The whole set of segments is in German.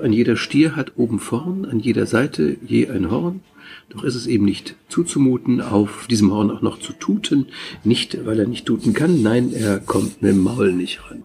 An jeder Stier hat oben vorn, an jeder Seite je ein Horn. Doch ist es eben nicht zuzumuten, auf diesem Horn auch noch zu tuten. Nicht, weil er nicht tuten kann, nein, er kommt mit dem Maul nicht ran.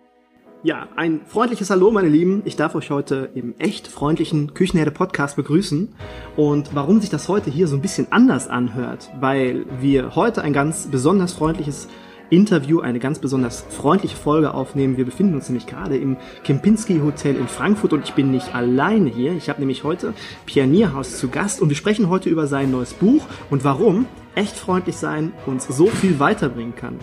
Ja, ein freundliches Hallo, meine Lieben. Ich darf euch heute im echt freundlichen Küchenherde Podcast begrüßen. Und warum sich das heute hier so ein bisschen anders anhört, weil wir heute ein ganz besonders freundliches Interview, eine ganz besonders freundliche Folge aufnehmen. Wir befinden uns nämlich gerade im Kempinski Hotel in Frankfurt und ich bin nicht alleine hier. Ich habe nämlich heute Pierre Nierhaus zu Gast und wir sprechen heute über sein neues Buch und warum echt freundlich sein uns so viel weiterbringen kann.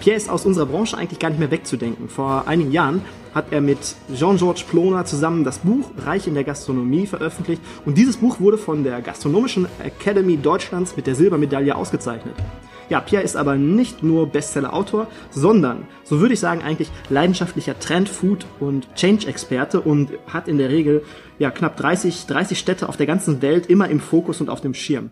Pierre ist aus unserer Branche eigentlich gar nicht mehr wegzudenken. Vor einigen Jahren hat er mit Jean-Georges Ploner zusammen das Buch Reich in der Gastronomie veröffentlicht und dieses Buch wurde von der Gastronomischen Academy Deutschlands mit der Silbermedaille ausgezeichnet. Ja, Pierre ist aber nicht nur Bestseller-Autor, sondern, so würde ich sagen, eigentlich leidenschaftlicher Trend-, Food- und Change-Experte und hat in der Regel ja knapp 30, 30 Städte auf der ganzen Welt immer im Fokus und auf dem Schirm.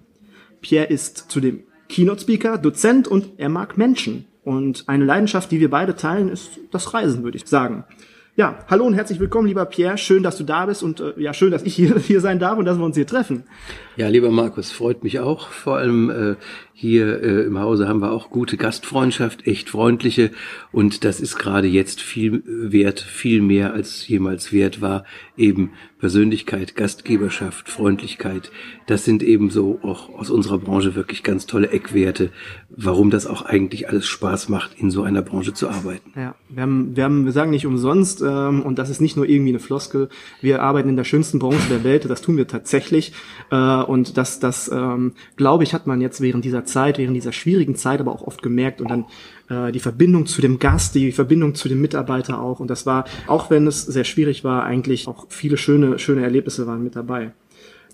Pierre ist zudem Keynote-Speaker, Dozent und er mag Menschen. Und eine Leidenschaft, die wir beide teilen, ist das Reisen, würde ich sagen. Ja, hallo und herzlich willkommen, lieber Pierre. Schön, dass du da bist und äh, ja, schön, dass ich hier, hier sein darf und dass wir uns hier treffen. Ja, lieber Markus, freut mich auch. Vor allem äh, hier äh, im Hause haben wir auch gute Gastfreundschaft, echt freundliche und das ist gerade jetzt viel wert, viel mehr als jemals wert war. Eben Persönlichkeit, Gastgeberschaft, Freundlichkeit. Das sind eben so auch aus unserer Branche wirklich ganz tolle Eckwerte, warum das auch eigentlich alles Spaß macht, in so einer Branche zu arbeiten. Ja, wir haben, wir haben, wir sagen nicht umsonst ähm, und das ist nicht nur irgendwie eine Floskel. Wir arbeiten in der schönsten Branche der Welt. Das tun wir tatsächlich äh, und das, das ähm, glaube ich, hat man jetzt während dieser Zeit, während dieser schwierigen Zeit aber auch oft gemerkt und dann äh, die Verbindung zu dem Gast, die Verbindung zu dem Mitarbeiter auch. Und das war, auch wenn es sehr schwierig war, eigentlich auch viele schöne, schöne Erlebnisse waren mit dabei.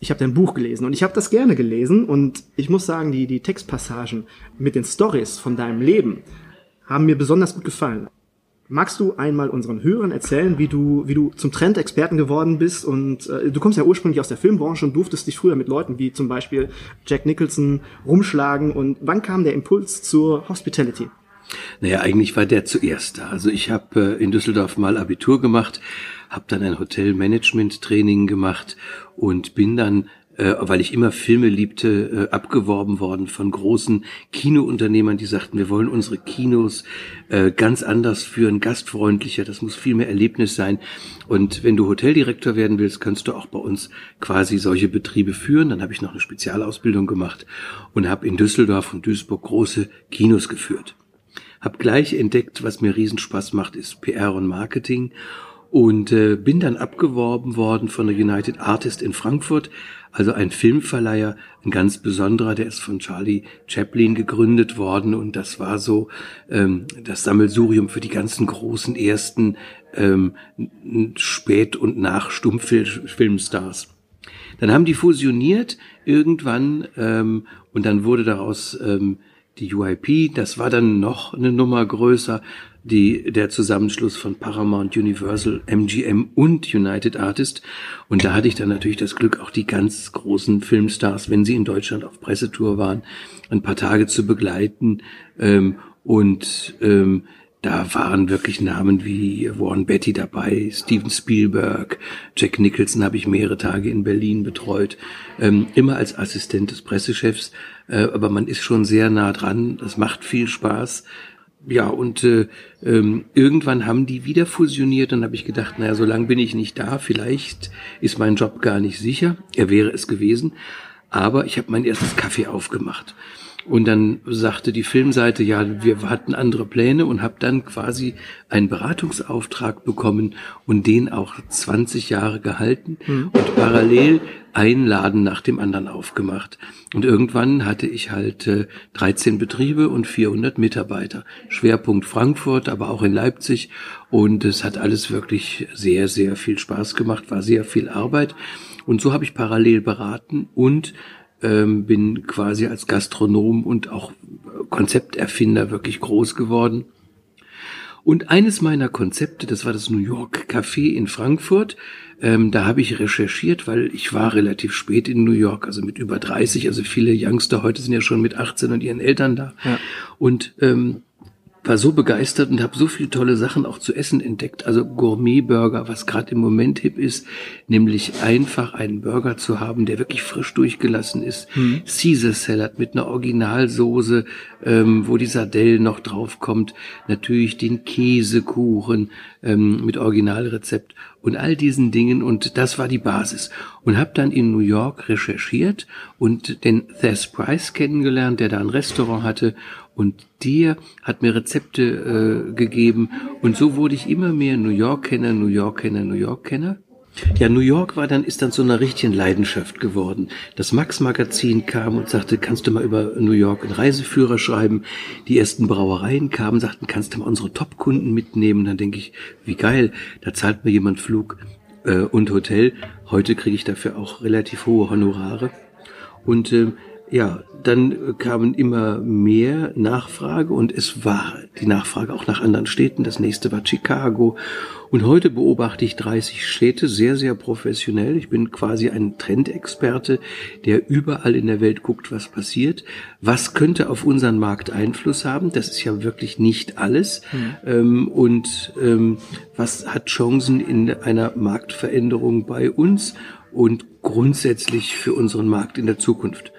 Ich habe dein Buch gelesen und ich habe das gerne gelesen und ich muss sagen, die, die Textpassagen mit den Stories von deinem Leben haben mir besonders gut gefallen. Magst du einmal unseren Hörern erzählen, wie du, wie du zum Trendexperten geworden bist? Und äh, du kommst ja ursprünglich aus der Filmbranche und durftest dich früher mit Leuten wie zum Beispiel Jack Nicholson rumschlagen. Und wann kam der Impuls zur Hospitality? Naja, eigentlich war der zuerst da. Also ich habe äh, in Düsseldorf mal Abitur gemacht, habe dann ein Hotelmanagement-Training gemacht und bin dann äh, weil ich immer Filme liebte, äh, abgeworben worden von großen Kinounternehmern, die sagten, wir wollen unsere Kinos äh, ganz anders führen, gastfreundlicher, das muss viel mehr Erlebnis sein. Und wenn du Hoteldirektor werden willst, kannst du auch bei uns quasi solche Betriebe führen. Dann habe ich noch eine Spezialausbildung gemacht und habe in Düsseldorf und Duisburg große Kinos geführt. Hab gleich entdeckt, was mir Riesenspaß macht, ist PR und Marketing und äh, bin dann abgeworben worden von der United Artist in Frankfurt, also ein Filmverleiher, ein ganz besonderer, der ist von Charlie Chaplin gegründet worden. Und das war so ähm, das Sammelsurium für die ganzen großen ersten ähm, Spät- und Nach-Stummfilmstars. Dann haben die fusioniert irgendwann ähm, und dann wurde daraus ähm, die UIP, das war dann noch eine Nummer größer die, der Zusammenschluss von Paramount, Universal, MGM und United Artist. Und da hatte ich dann natürlich das Glück, auch die ganz großen Filmstars, wenn sie in Deutschland auf Pressetour waren, ein paar Tage zu begleiten. Ähm, und ähm, da waren wirklich Namen wie Warren Betty dabei, Steven Spielberg, Jack Nicholson habe ich mehrere Tage in Berlin betreut, ähm, immer als Assistent des Pressechefs, äh, aber man ist schon sehr nah dran, das macht viel Spaß. Ja, und äh, ähm, irgendwann haben die wieder fusioniert und habe ich gedacht, naja, so lange bin ich nicht da, vielleicht ist mein Job gar nicht sicher, er wäre es gewesen, aber ich habe mein erstes Kaffee aufgemacht. Und dann sagte die Filmseite, ja, wir hatten andere Pläne und habe dann quasi einen Beratungsauftrag bekommen und den auch 20 Jahre gehalten mhm. und parallel ein Laden nach dem anderen aufgemacht. Und irgendwann hatte ich halt äh, 13 Betriebe und 400 Mitarbeiter. Schwerpunkt Frankfurt, aber auch in Leipzig. Und es hat alles wirklich sehr, sehr viel Spaß gemacht, war sehr viel Arbeit. Und so habe ich parallel beraten und ähm, bin quasi als Gastronom und auch Konzepterfinder wirklich groß geworden. Und eines meiner Konzepte, das war das New York Café in Frankfurt, ähm, da habe ich recherchiert, weil ich war relativ spät in New York, also mit über 30, also viele Youngster heute sind ja schon mit 18 und ihren Eltern da. Ja. Und ähm, war so begeistert und habe so viele tolle Sachen auch zu essen entdeckt. Also Gourmet-Burger, was gerade im Moment hip ist, nämlich einfach einen Burger zu haben, der wirklich frisch durchgelassen ist. Mhm. Caesar Salad mit einer Originalsoße, ähm, wo die Sardelle noch draufkommt. Natürlich den Käsekuchen ähm, mit Originalrezept und all diesen Dingen. Und das war die Basis. Und habe dann in New York recherchiert und den Thess Price kennengelernt, der da ein Restaurant hatte und der hat mir Rezepte äh, gegeben. Und so wurde ich immer mehr New York-Kenner, New York-Kenner, New York-Kenner. Ja, New York war dann, ist dann so eine richtige Leidenschaft geworden. Das Max-Magazin kam und sagte, kannst du mal über New York einen Reiseführer schreiben? Die ersten Brauereien kamen, sagten, kannst du mal unsere Top-Kunden mitnehmen? Dann denke ich, wie geil, da zahlt mir jemand Flug äh, und Hotel. Heute kriege ich dafür auch relativ hohe Honorare. Und äh, ja, dann kamen immer mehr Nachfrage und es war die Nachfrage auch nach anderen Städten. Das nächste war Chicago. Und heute beobachte ich 30 Städte sehr, sehr professionell. Ich bin quasi ein Trendexperte, der überall in der Welt guckt, was passiert. Was könnte auf unseren Markt Einfluss haben? Das ist ja wirklich nicht alles. Mhm. und ähm, was hat Chancen in einer Marktveränderung bei uns und grundsätzlich für unseren Markt in der Zukunft?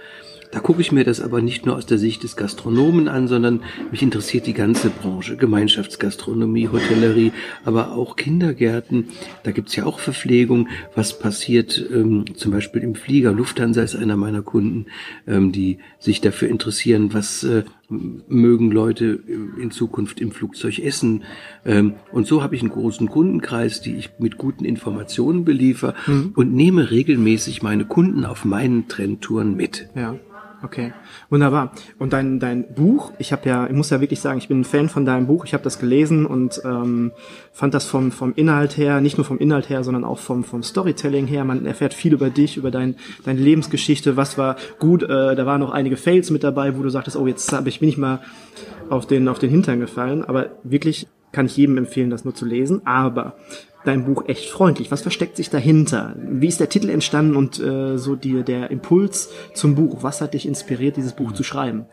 Da gucke ich mir das aber nicht nur aus der Sicht des Gastronomen an, sondern mich interessiert die ganze Branche, Gemeinschaftsgastronomie, Hotellerie, aber auch Kindergärten. Da gibt's ja auch Verpflegung. Was passiert ähm, zum Beispiel im Flieger? Lufthansa ist einer meiner Kunden, ähm, die sich dafür interessieren, was äh, mögen Leute in Zukunft im Flugzeug essen. Ähm, und so habe ich einen großen Kundenkreis, die ich mit guten Informationen beliefer mhm. und nehme regelmäßig meine Kunden auf meinen Trendtouren mit. Ja. Okay, wunderbar. Und dein dein Buch, ich habe ja, ich muss ja wirklich sagen, ich bin ein Fan von deinem Buch. Ich habe das gelesen und ähm, fand das vom vom Inhalt her, nicht nur vom Inhalt her, sondern auch vom vom Storytelling her. Man erfährt viel über dich, über dein deine Lebensgeschichte. Was war gut? Äh, da waren noch einige Fails mit dabei, wo du sagtest, oh jetzt hab ich bin ich mal auf den auf den Hintern gefallen. Aber wirklich kann ich jedem empfehlen, das nur zu lesen. Aber dein Buch echt freundlich? Was versteckt sich dahinter? Wie ist der Titel entstanden und äh, so die, der Impuls zum Buch? Was hat dich inspiriert, dieses Buch zu schreiben?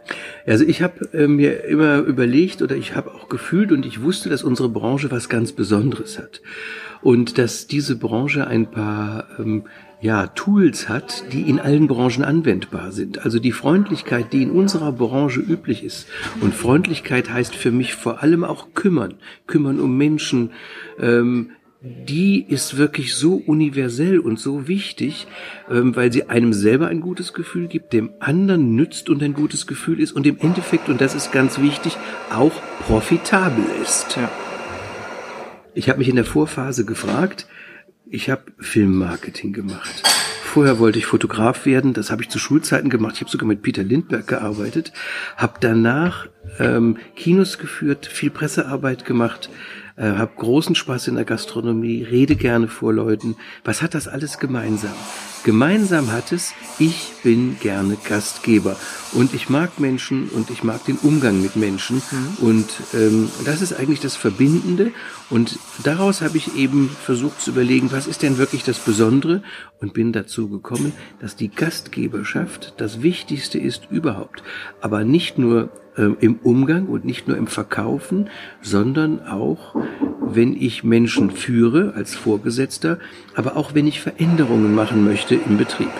Also ich habe äh, mir immer überlegt oder ich habe auch gefühlt und ich wusste, dass unsere Branche was ganz Besonderes hat und dass diese Branche ein paar ähm, ja, Tools hat, die in allen Branchen anwendbar sind. Also die Freundlichkeit, die in unserer Branche üblich ist. Und Freundlichkeit heißt für mich vor allem auch kümmern. Kümmern um Menschen, ähm, die ist wirklich so universell und so wichtig, ähm, weil sie einem selber ein gutes Gefühl gibt, dem anderen nützt und ein gutes Gefühl ist und im Endeffekt, und das ist ganz wichtig, auch profitabel ist. Ja. Ich habe mich in der Vorphase gefragt, ich habe Filmmarketing gemacht. Vorher wollte ich Fotograf werden, das habe ich zu Schulzeiten gemacht. Ich habe sogar mit Peter Lindbergh gearbeitet, habe danach ähm, Kinos geführt, viel Pressearbeit gemacht, äh, habe großen Spaß in der Gastronomie, rede gerne vor Leuten. Was hat das alles gemeinsam? gemeinsam hat es, ich bin gerne Gastgeber und ich mag Menschen und ich mag den Umgang mit Menschen mhm. und ähm, das ist eigentlich das Verbindende und daraus habe ich eben versucht zu überlegen, was ist denn wirklich das Besondere und bin dazu gekommen, dass die Gastgeberschaft das Wichtigste ist überhaupt, aber nicht nur ähm, im Umgang und nicht nur im Verkaufen, sondern auch, wenn ich Menschen führe als Vorgesetzter, aber auch wenn ich Veränderungen machen möchte im Betrieb.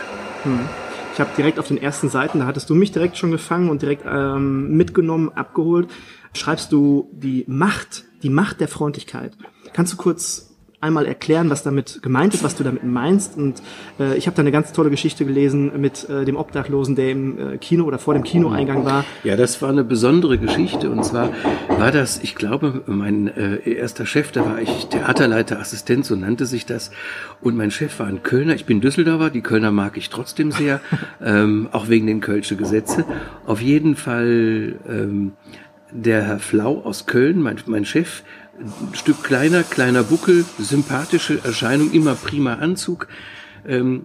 Hm. Ich habe direkt auf den ersten Seiten, da hattest du mich direkt schon gefangen und direkt ähm, mitgenommen, abgeholt, schreibst du die Macht, die Macht der Freundlichkeit. Kannst du kurz einmal erklären, was damit gemeint ist, was du damit meinst. Und äh, ich habe da eine ganz tolle Geschichte gelesen mit äh, dem Obdachlosen, der im äh, Kino oder vor dem Kinoeingang war. Ja, das war eine besondere Geschichte. Und zwar war das, ich glaube, mein äh, erster Chef, da war ich Theaterleiter, Assistent, so nannte sich das. Und mein Chef war ein Kölner. Ich bin Düsseldorfer, die Kölner mag ich trotzdem sehr, ähm, auch wegen den Kölsche Gesetze. Auf jeden Fall ähm, der Herr Flau aus Köln, mein, mein Chef, ein Stück kleiner, kleiner Buckel, sympathische Erscheinung, immer prima Anzug. Ähm,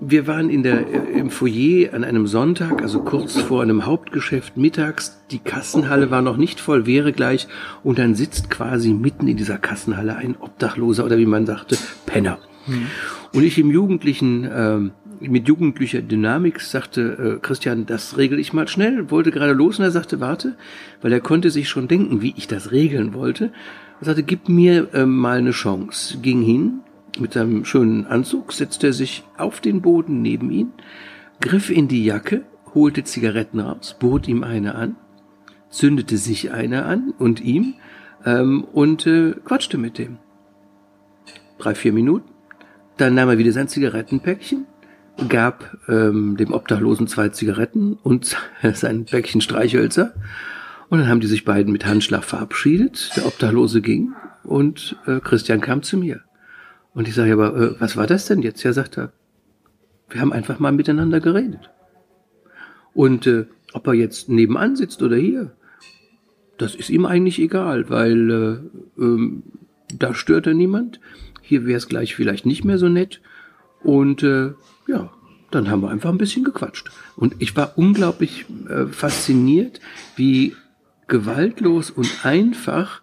wir waren in der, äh, im Foyer an einem Sonntag, also kurz vor einem Hauptgeschäft mittags. Die Kassenhalle war noch nicht voll, wäre gleich. Und dann sitzt quasi mitten in dieser Kassenhalle ein Obdachloser oder wie man sagte, Penner. Mhm. Und ich im Jugendlichen, äh, mit jugendlicher Dynamik sagte, äh, Christian, das regel ich mal schnell, wollte gerade los und er sagte, warte, weil er konnte sich schon denken, wie ich das regeln wollte. Er sagte, gib mir äh, mal eine Chance. Ging hin, mit seinem schönen Anzug, setzte er sich auf den Boden neben ihn, griff in die Jacke, holte Zigaretten raus, bot ihm eine an, zündete sich eine an und ihm ähm, und äh, quatschte mit dem. Drei, vier Minuten. Dann nahm er wieder sein Zigarettenpäckchen, gab ähm, dem Obdachlosen zwei Zigaretten und sein Päckchen Streichhölzer und dann haben die sich beiden mit Handschlag verabschiedet. Der Obdachlose ging und äh, Christian kam zu mir. Und ich sage, aber äh, was war das denn jetzt? Ja, sagt er, wir haben einfach mal miteinander geredet. Und äh, ob er jetzt nebenan sitzt oder hier, das ist ihm eigentlich egal, weil äh, ähm, da stört er niemand. Hier wäre es gleich vielleicht nicht mehr so nett. Und äh, ja, dann haben wir einfach ein bisschen gequatscht. Und ich war unglaublich äh, fasziniert, wie gewaltlos und einfach,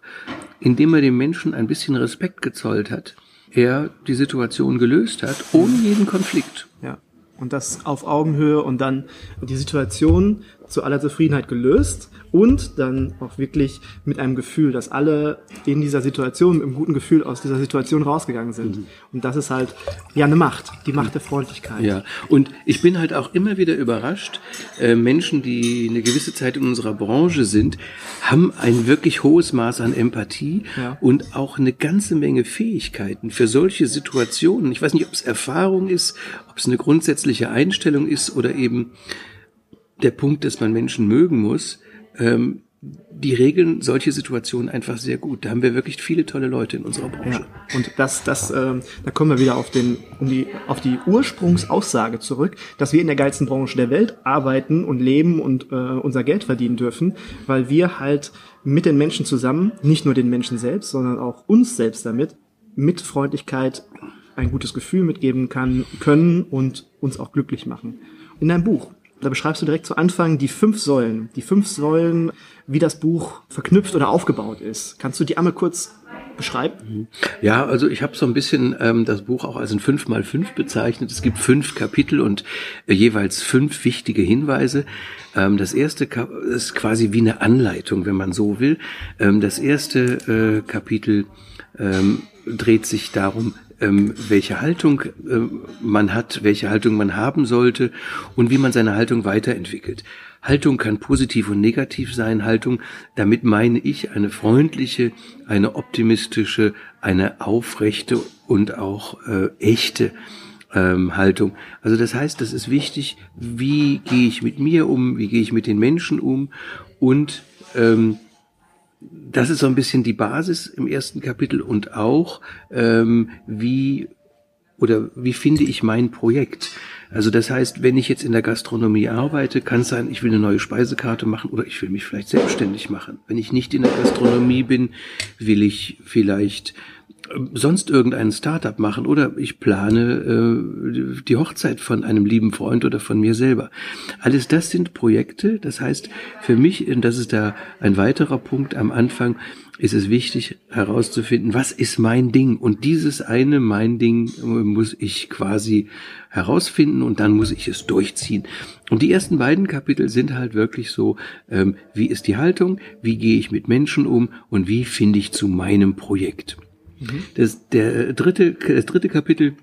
indem er dem Menschen ein bisschen Respekt gezollt hat, er die Situation gelöst hat, ohne jeden Konflikt. Ja. Und das auf Augenhöhe und dann die Situation zu aller Zufriedenheit gelöst und dann auch wirklich mit einem Gefühl, dass alle in dieser Situation, mit einem guten Gefühl aus dieser Situation rausgegangen sind. Mhm. Und das ist halt ja eine Macht, die Macht der Freundlichkeit. Ja, und ich bin halt auch immer wieder überrascht, äh, Menschen, die eine gewisse Zeit in unserer Branche sind, haben ein wirklich hohes Maß an Empathie ja. und auch eine ganze Menge Fähigkeiten für solche Situationen. Ich weiß nicht, ob es Erfahrung ist, ob es eine grundsätzliche Einstellung ist oder eben der Punkt, dass man Menschen mögen muss, ähm, die regeln solche Situationen einfach sehr gut. Da haben wir wirklich viele tolle Leute in unserer Branche. Ja, und das, das, ähm, da kommen wir wieder auf den, um die, auf die Ursprungsaussage zurück, dass wir in der geilsten Branche der Welt arbeiten und leben und äh, unser Geld verdienen dürfen, weil wir halt mit den Menschen zusammen, nicht nur den Menschen selbst, sondern auch uns selbst damit, mit Freundlichkeit ein gutes Gefühl mitgeben kann, können und uns auch glücklich machen. In deinem Buch da beschreibst du direkt zu Anfang die fünf Säulen. Die fünf Säulen, wie das Buch verknüpft oder aufgebaut ist. Kannst du die einmal kurz beschreiben? Ja, also ich habe so ein bisschen ähm, das Buch auch als ein 5 mal 5 bezeichnet. Es gibt fünf Kapitel und äh, jeweils fünf wichtige Hinweise. Ähm, das erste Ka ist quasi wie eine Anleitung, wenn man so will. Ähm, das erste äh, Kapitel ähm, dreht sich darum, ähm, welche Haltung äh, man hat, welche Haltung man haben sollte und wie man seine Haltung weiterentwickelt. Haltung kann positiv und negativ sein. Haltung, damit meine ich eine freundliche, eine optimistische, eine aufrechte und auch äh, echte ähm, Haltung. Also das heißt, das ist wichtig, wie gehe ich mit mir um, wie gehe ich mit den Menschen um und ähm, das ist so ein bisschen die Basis im ersten Kapitel und auch ähm, wie oder wie finde ich mein Projekt? Also das heißt, wenn ich jetzt in der Gastronomie arbeite, kann es sein, ich will eine neue Speisekarte machen oder ich will mich vielleicht selbstständig machen. Wenn ich nicht in der Gastronomie bin, will ich vielleicht sonst irgendein Startup machen oder ich plane äh, die Hochzeit von einem lieben Freund oder von mir selber. Alles das sind Projekte. Das heißt, für mich, und das ist da ein weiterer Punkt am Anfang, ist es wichtig herauszufinden, was ist mein Ding? Und dieses eine mein Ding muss ich quasi herausfinden und dann muss ich es durchziehen. Und die ersten beiden Kapitel sind halt wirklich so, ähm, wie ist die Haltung, wie gehe ich mit Menschen um und wie finde ich zu meinem Projekt. Mhm. Das, der dritte, das dritte Kapitel,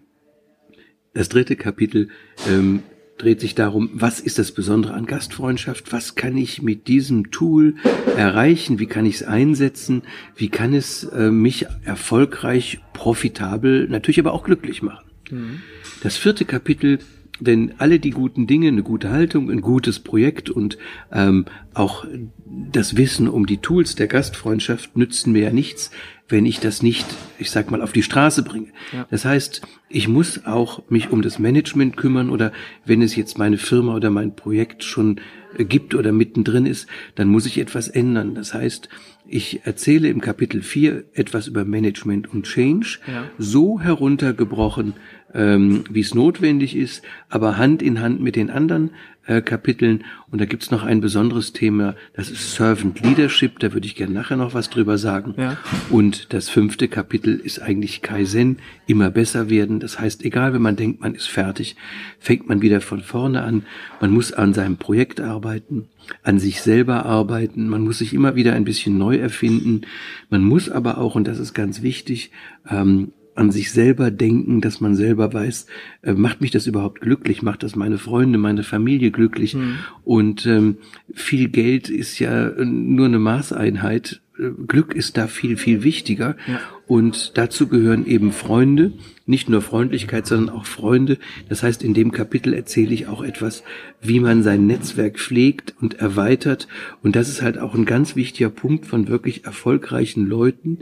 das dritte Kapitel ähm, dreht sich darum, was ist das Besondere an Gastfreundschaft? Was kann ich mit diesem Tool erreichen? Wie kann ich es einsetzen? Wie kann es äh, mich erfolgreich, profitabel, natürlich aber auch glücklich machen? Mhm. Das vierte Kapitel denn alle die guten Dinge, eine gute Haltung, ein gutes Projekt und ähm, auch das Wissen um die Tools der Gastfreundschaft nützen mir ja nichts, wenn ich das nicht, ich sag mal, auf die Straße bringe. Ja. Das heißt, ich muss auch mich um das Management kümmern oder wenn es jetzt meine Firma oder mein Projekt schon äh, gibt oder mittendrin ist, dann muss ich etwas ändern. Das heißt, ich erzähle im Kapitel 4 etwas über Management und Change, ja. so heruntergebrochen, ähm, wie es notwendig ist, aber Hand in Hand mit den anderen äh, Kapiteln. Und da gibt's noch ein besonderes Thema, das ist Servant Leadership, da würde ich gerne nachher noch was drüber sagen. Ja. Und das fünfte Kapitel ist eigentlich Kaizen, immer besser werden. Das heißt, egal wenn man denkt, man ist fertig, fängt man wieder von vorne an. Man muss an seinem Projekt arbeiten, an sich selber arbeiten, man muss sich immer wieder ein bisschen neu erfinden. Man muss aber auch, und das ist ganz wichtig, ähm, an sich selber denken, dass man selber weiß, äh, macht mich das überhaupt glücklich, macht das meine Freunde, meine Familie glücklich. Mhm. Und ähm, viel Geld ist ja äh, nur eine Maßeinheit. Äh, Glück ist da viel, viel wichtiger. Ja. Und dazu gehören eben Freunde, nicht nur Freundlichkeit, sondern auch Freunde. Das heißt, in dem Kapitel erzähle ich auch etwas, wie man sein Netzwerk pflegt und erweitert. Und das ist halt auch ein ganz wichtiger Punkt von wirklich erfolgreichen Leuten,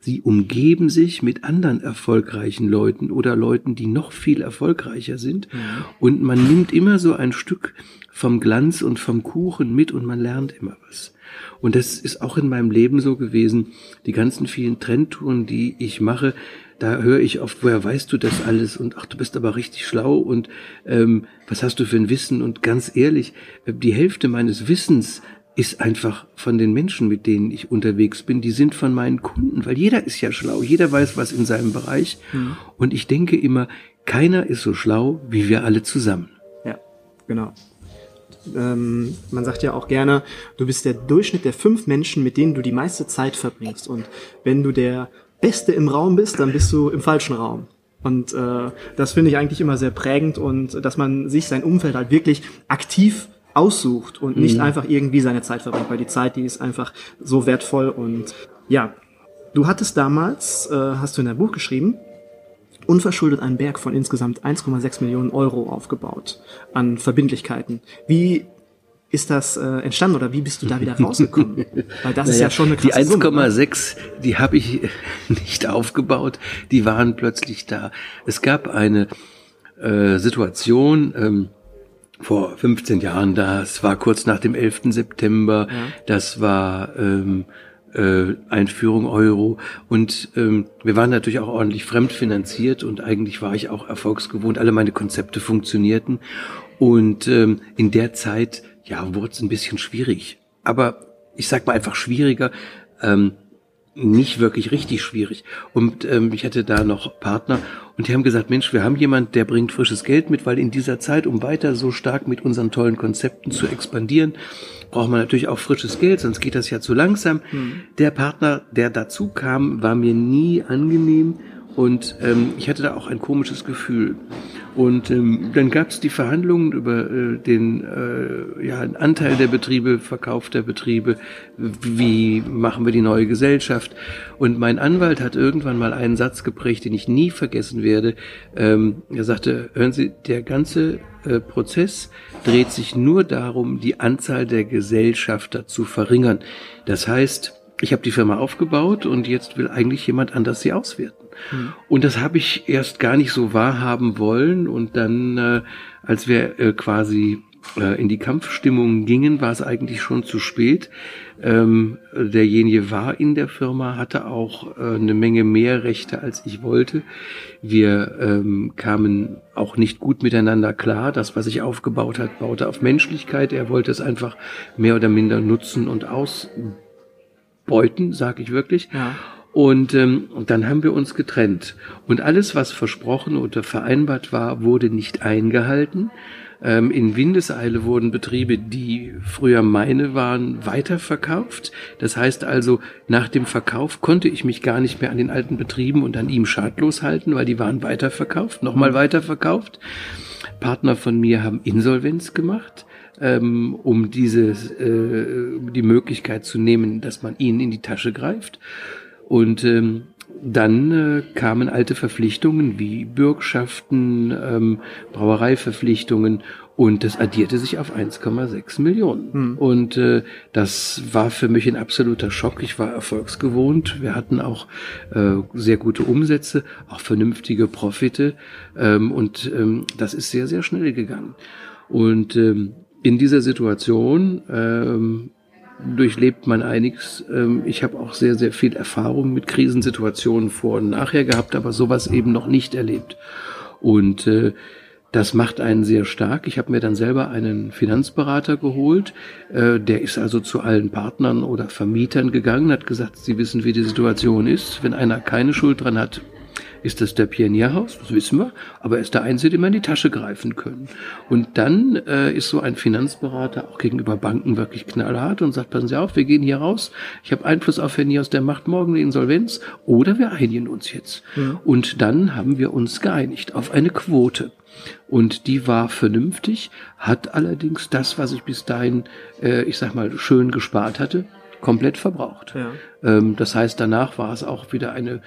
Sie umgeben sich mit anderen erfolgreichen Leuten oder Leuten, die noch viel erfolgreicher sind. Mhm. Und man nimmt immer so ein Stück vom Glanz und vom Kuchen mit und man lernt immer was. Und das ist auch in meinem Leben so gewesen. Die ganzen vielen Trendtouren, die ich mache, da höre ich oft, woher weißt du das alles? Und ach, du bist aber richtig schlau und ähm, was hast du für ein Wissen? Und ganz ehrlich, äh, die Hälfte meines Wissens ist einfach von den Menschen, mit denen ich unterwegs bin, die sind von meinen Kunden, weil jeder ist ja schlau, jeder weiß was in seinem Bereich. Mhm. Und ich denke immer, keiner ist so schlau wie wir alle zusammen. Ja, genau. Ähm, man sagt ja auch gerne, du bist der Durchschnitt der fünf Menschen, mit denen du die meiste Zeit verbringst. Und wenn du der Beste im Raum bist, dann bist du im falschen Raum. Und äh, das finde ich eigentlich immer sehr prägend und dass man sich sein Umfeld halt wirklich aktiv aussucht und nicht mhm. einfach irgendwie seine Zeit verbringt, weil die Zeit, die ist einfach so wertvoll und ja, du hattest damals, äh, hast du in deinem Buch geschrieben, unverschuldet einen Berg von insgesamt 1,6 Millionen Euro aufgebaut an Verbindlichkeiten. Wie ist das äh, entstanden oder wie bist du da wieder rausgekommen? Weil das naja, ist ja schon eine krasse Die 1,6, die habe ich nicht aufgebaut, die waren plötzlich da. Es gab eine äh, Situation, ähm, vor 15 Jahren, das war kurz nach dem 11. September, ja. das war ähm, äh, Einführung Euro und ähm, wir waren natürlich auch ordentlich fremdfinanziert und eigentlich war ich auch erfolgsgewohnt, alle meine Konzepte funktionierten und ähm, in der Zeit, ja, wurde es ein bisschen schwierig, aber ich sag mal einfach schwieriger, ähm, nicht wirklich richtig schwierig. Und ähm, ich hatte da noch Partner und die haben gesagt, Mensch, wir haben jemand, der bringt frisches Geld mit, weil in dieser Zeit, um weiter so stark mit unseren tollen Konzepten zu expandieren, braucht man natürlich auch frisches Geld, sonst geht das ja zu langsam. Mhm. Der Partner, der dazu kam, war mir nie angenehm und ähm, ich hatte da auch ein komisches Gefühl. Und ähm, dann gab es die Verhandlungen über äh, den äh, ja, Anteil der Betriebe, Verkauf der Betriebe, wie machen wir die neue Gesellschaft. Und mein Anwalt hat irgendwann mal einen Satz geprägt, den ich nie vergessen werde. Ähm, er sagte, hören Sie, der ganze äh, Prozess dreht sich nur darum, die Anzahl der Gesellschafter zu verringern. Das heißt, ich habe die Firma aufgebaut und jetzt will eigentlich jemand anders sie auswerten. Mhm. Und das habe ich erst gar nicht so wahrhaben wollen. Und dann, äh, als wir äh, quasi äh, in die Kampfstimmung gingen, war es eigentlich schon zu spät. Ähm, derjenige war in der Firma, hatte auch äh, eine Menge mehr Rechte, als ich wollte. Wir ähm, kamen auch nicht gut miteinander klar. Das, was ich aufgebaut hat, baute auf Menschlichkeit. Er wollte es einfach mehr oder minder nutzen und ausbeuten, sage ich wirklich. Ja. Und, ähm, und dann haben wir uns getrennt. Und alles, was versprochen oder vereinbart war, wurde nicht eingehalten. Ähm, in Windeseile wurden Betriebe, die früher meine waren, weiterverkauft. Das heißt also, nach dem Verkauf konnte ich mich gar nicht mehr an den alten Betrieben und an ihm schadlos halten, weil die waren weiterverkauft, nochmal weiterverkauft. Partner von mir haben Insolvenz gemacht ähm, um diese äh, die Möglichkeit zu nehmen, dass man ihnen in die Tasche greift. Und ähm, dann äh, kamen alte Verpflichtungen wie Bürgschaften, ähm, Brauereiverpflichtungen und das addierte sich auf 1,6 Millionen. Hm. Und äh, das war für mich ein absoluter Schock. Ich war erfolgsgewohnt. Wir hatten auch äh, sehr gute Umsätze, auch vernünftige Profite ähm, und ähm, das ist sehr, sehr schnell gegangen. Und ähm, in dieser Situation ähm, durchlebt man einiges. Ähm, ich habe auch sehr, sehr viel Erfahrung mit Krisensituationen vor und nachher gehabt, aber sowas eben noch nicht erlebt. Und äh, das macht einen sehr stark. Ich habe mir dann selber einen Finanzberater geholt. Äh, der ist also zu allen Partnern oder Vermietern gegangen, hat gesagt, sie wissen, wie die Situation ist. Wenn einer keine Schuld dran hat, ist das der Pionierhaus, das wissen wir, aber er ist der Einzige, dem wir in die Tasche greifen können. Und dann äh, ist so ein Finanzberater auch gegenüber Banken wirklich knallhart und sagt, passen Sie auf, wir gehen hier raus, ich habe Einfluss auf Herrn Nios, der macht morgen eine Insolvenz oder wir einigen uns jetzt. Mhm. Und dann haben wir uns geeinigt auf eine Quote. Und die war vernünftig, hat allerdings das, was ich bis dahin, äh, ich sag mal, schön gespart hatte, komplett verbraucht. Ja. Ähm, das heißt, danach war es auch wieder eine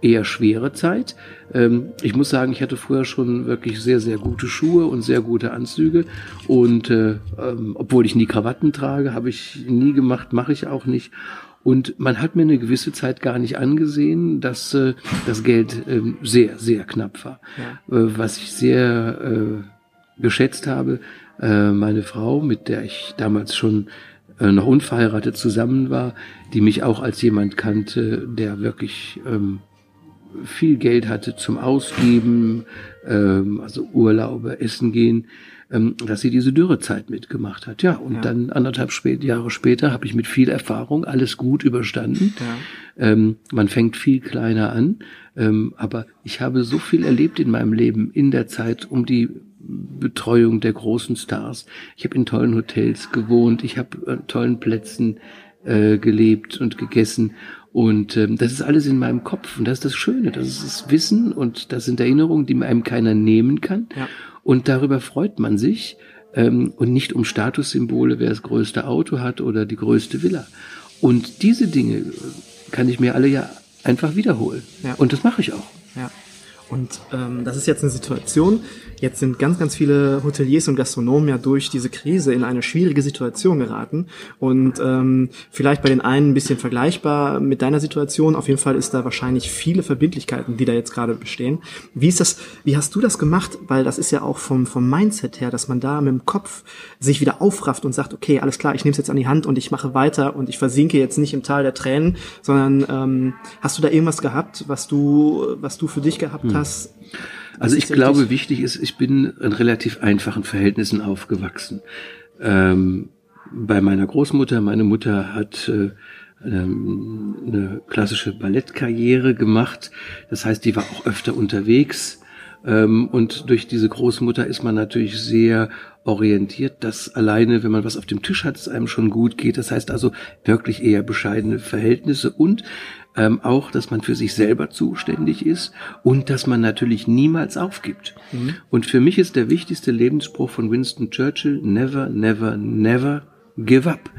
eher schwere Zeit. Ähm, ich muss sagen, ich hatte früher schon wirklich sehr, sehr gute Schuhe und sehr gute Anzüge. Und äh, ähm, obwohl ich nie Krawatten trage, habe ich nie gemacht, mache ich auch nicht. Und man hat mir eine gewisse Zeit gar nicht angesehen, dass äh, das Geld äh, sehr, sehr knapp war. Ja. Äh, was ich sehr äh, geschätzt habe, äh, meine Frau, mit der ich damals schon äh, noch unverheiratet zusammen war, die mich auch als jemand kannte, der wirklich ähm, viel Geld hatte zum Ausgeben, ähm, also Urlaube, Essen gehen, ähm, dass sie diese Dürrezeit mitgemacht hat. Ja, und ja. dann anderthalb spät, Jahre später habe ich mit viel Erfahrung alles gut überstanden. Ja. Ähm, man fängt viel kleiner an, ähm, aber ich habe so viel erlebt in meinem Leben in der Zeit um die Betreuung der großen Stars. Ich habe in tollen Hotels gewohnt, ich habe an tollen Plätzen äh, gelebt und gegessen und ähm, das ist alles in meinem Kopf und das ist das Schöne, das ist das Wissen und das sind Erinnerungen, die einem keiner nehmen kann. Ja. Und darüber freut man sich ähm, und nicht um Statussymbole, wer das größte Auto hat oder die größte Villa. Und diese Dinge kann ich mir alle ja einfach wiederholen. Ja. Und das mache ich auch. Ja. Und ähm, das ist jetzt eine Situation, Jetzt sind ganz, ganz viele Hoteliers und Gastronomen ja durch diese Krise in eine schwierige Situation geraten. Und ähm, vielleicht bei den einen ein bisschen vergleichbar mit deiner Situation. Auf jeden Fall ist da wahrscheinlich viele Verbindlichkeiten, die da jetzt gerade bestehen. Wie ist das, wie hast du das gemacht? Weil das ist ja auch vom, vom Mindset her, dass man da mit dem Kopf sich wieder aufrafft und sagt, okay, alles klar, ich nehme es jetzt an die Hand und ich mache weiter und ich versinke jetzt nicht im Tal der Tränen, sondern ähm, hast du da irgendwas gehabt, was du, was du für dich gehabt hm. hast? Also ich glaube, wichtig ist, ich bin in relativ einfachen Verhältnissen aufgewachsen. Ähm, bei meiner Großmutter, meine Mutter hat äh, ähm, eine klassische Ballettkarriere gemacht. Das heißt, die war auch öfter unterwegs. Ähm, und durch diese Großmutter ist man natürlich sehr orientiert, dass alleine, wenn man was auf dem Tisch hat, es einem schon gut geht. Das heißt also wirklich eher bescheidene Verhältnisse und ähm, auch, dass man für sich selber zuständig ist und dass man natürlich niemals aufgibt. Mhm. Und für mich ist der wichtigste Lebensspruch von Winston Churchill, never, never, never give up.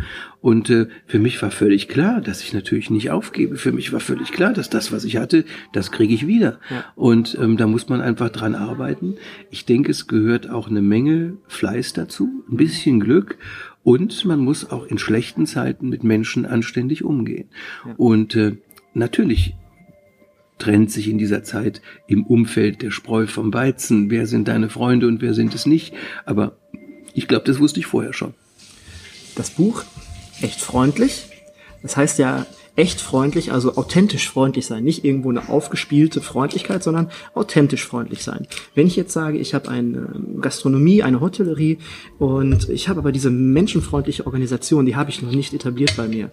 Und äh, für mich war völlig klar, dass ich natürlich nicht aufgebe. Für mich war völlig klar, dass das, was ich hatte, das kriege ich wieder. Ja. Und ähm, da muss man einfach dran arbeiten. Ich denke, es gehört auch eine Menge Fleiß dazu, ein bisschen Glück und man muss auch in schlechten Zeiten mit Menschen anständig umgehen. Ja. Und äh, natürlich trennt sich in dieser Zeit im Umfeld der Spreu vom Weizen. Wer sind deine Freunde und wer sind es nicht? Aber Ich glaube, das wusste ich vorher schon. Das Buch, echt freundlich. Das heißt ja echt freundlich, also authentisch freundlich sein. Nicht irgendwo eine aufgespielte Freundlichkeit, sondern authentisch freundlich sein. Wenn ich jetzt sage, ich habe eine Gastronomie, eine Hotellerie und ich habe aber diese menschenfreundliche Organisation, die habe ich noch nicht etabliert bei mir.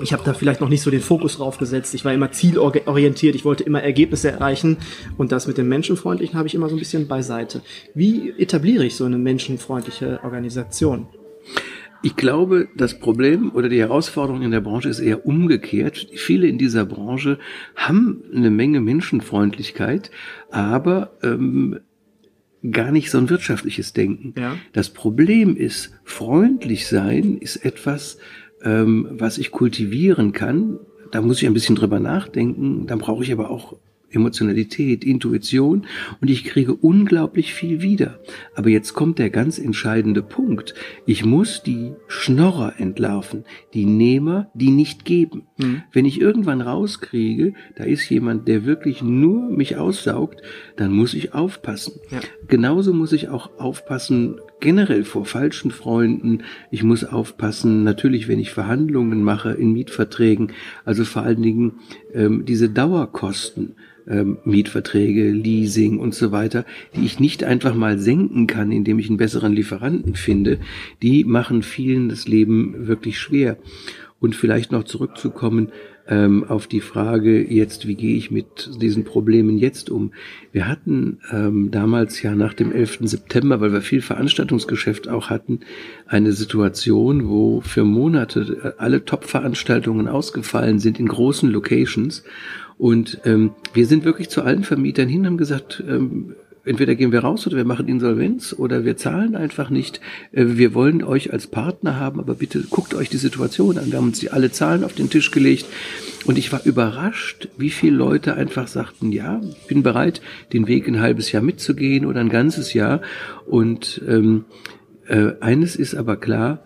Ich habe da vielleicht noch nicht so den Fokus drauf gesetzt. Ich war immer zielorientiert, ich wollte immer Ergebnisse erreichen und das mit dem Menschenfreundlichen habe ich immer so ein bisschen beiseite. Wie etabliere ich so eine menschenfreundliche Organisation? Ich glaube, das Problem oder die Herausforderung in der Branche ist eher umgekehrt. Viele in dieser Branche haben eine Menge Menschenfreundlichkeit, aber ähm, gar nicht so ein wirtschaftliches Denken. Ja. Das Problem ist, freundlich sein ist etwas, ähm, was ich kultivieren kann. Da muss ich ein bisschen drüber nachdenken. Da brauche ich aber auch Emotionalität, Intuition und ich kriege unglaublich viel wieder. Aber jetzt kommt der ganz entscheidende Punkt. Ich muss die Schnorrer entlarven, die Nehmer, die nicht geben. Mhm. Wenn ich irgendwann rauskriege, da ist jemand, der wirklich nur mich aussaugt, dann muss ich aufpassen. Ja. Genauso muss ich auch aufpassen, generell vor falschen Freunden. Ich muss aufpassen, natürlich, wenn ich Verhandlungen mache in Mietverträgen, also vor allen Dingen ähm, diese Dauerkosten ähm, Mietverträge, Leasing und so weiter, die ich nicht einfach mal senken kann, indem ich einen besseren Lieferanten finde, die machen vielen das Leben wirklich schwer. Und vielleicht noch zurückzukommen ähm, auf die Frage jetzt, wie gehe ich mit diesen Problemen jetzt um? Wir hatten ähm, damals ja nach dem 11. September, weil wir viel Veranstaltungsgeschäft auch hatten, eine Situation, wo für Monate äh, alle Top-Veranstaltungen ausgefallen sind in großen Locations und ähm, wir sind wirklich zu allen Vermietern hin, haben gesagt, ähm, entweder gehen wir raus oder wir machen Insolvenz oder wir zahlen einfach nicht. Äh, wir wollen euch als Partner haben, aber bitte guckt euch die Situation an. Wir haben uns alle Zahlen auf den Tisch gelegt und ich war überrascht, wie viele Leute einfach sagten, ja, ich bin bereit, den Weg ein halbes Jahr mitzugehen oder ein ganzes Jahr. Und ähm, äh, eines ist aber klar,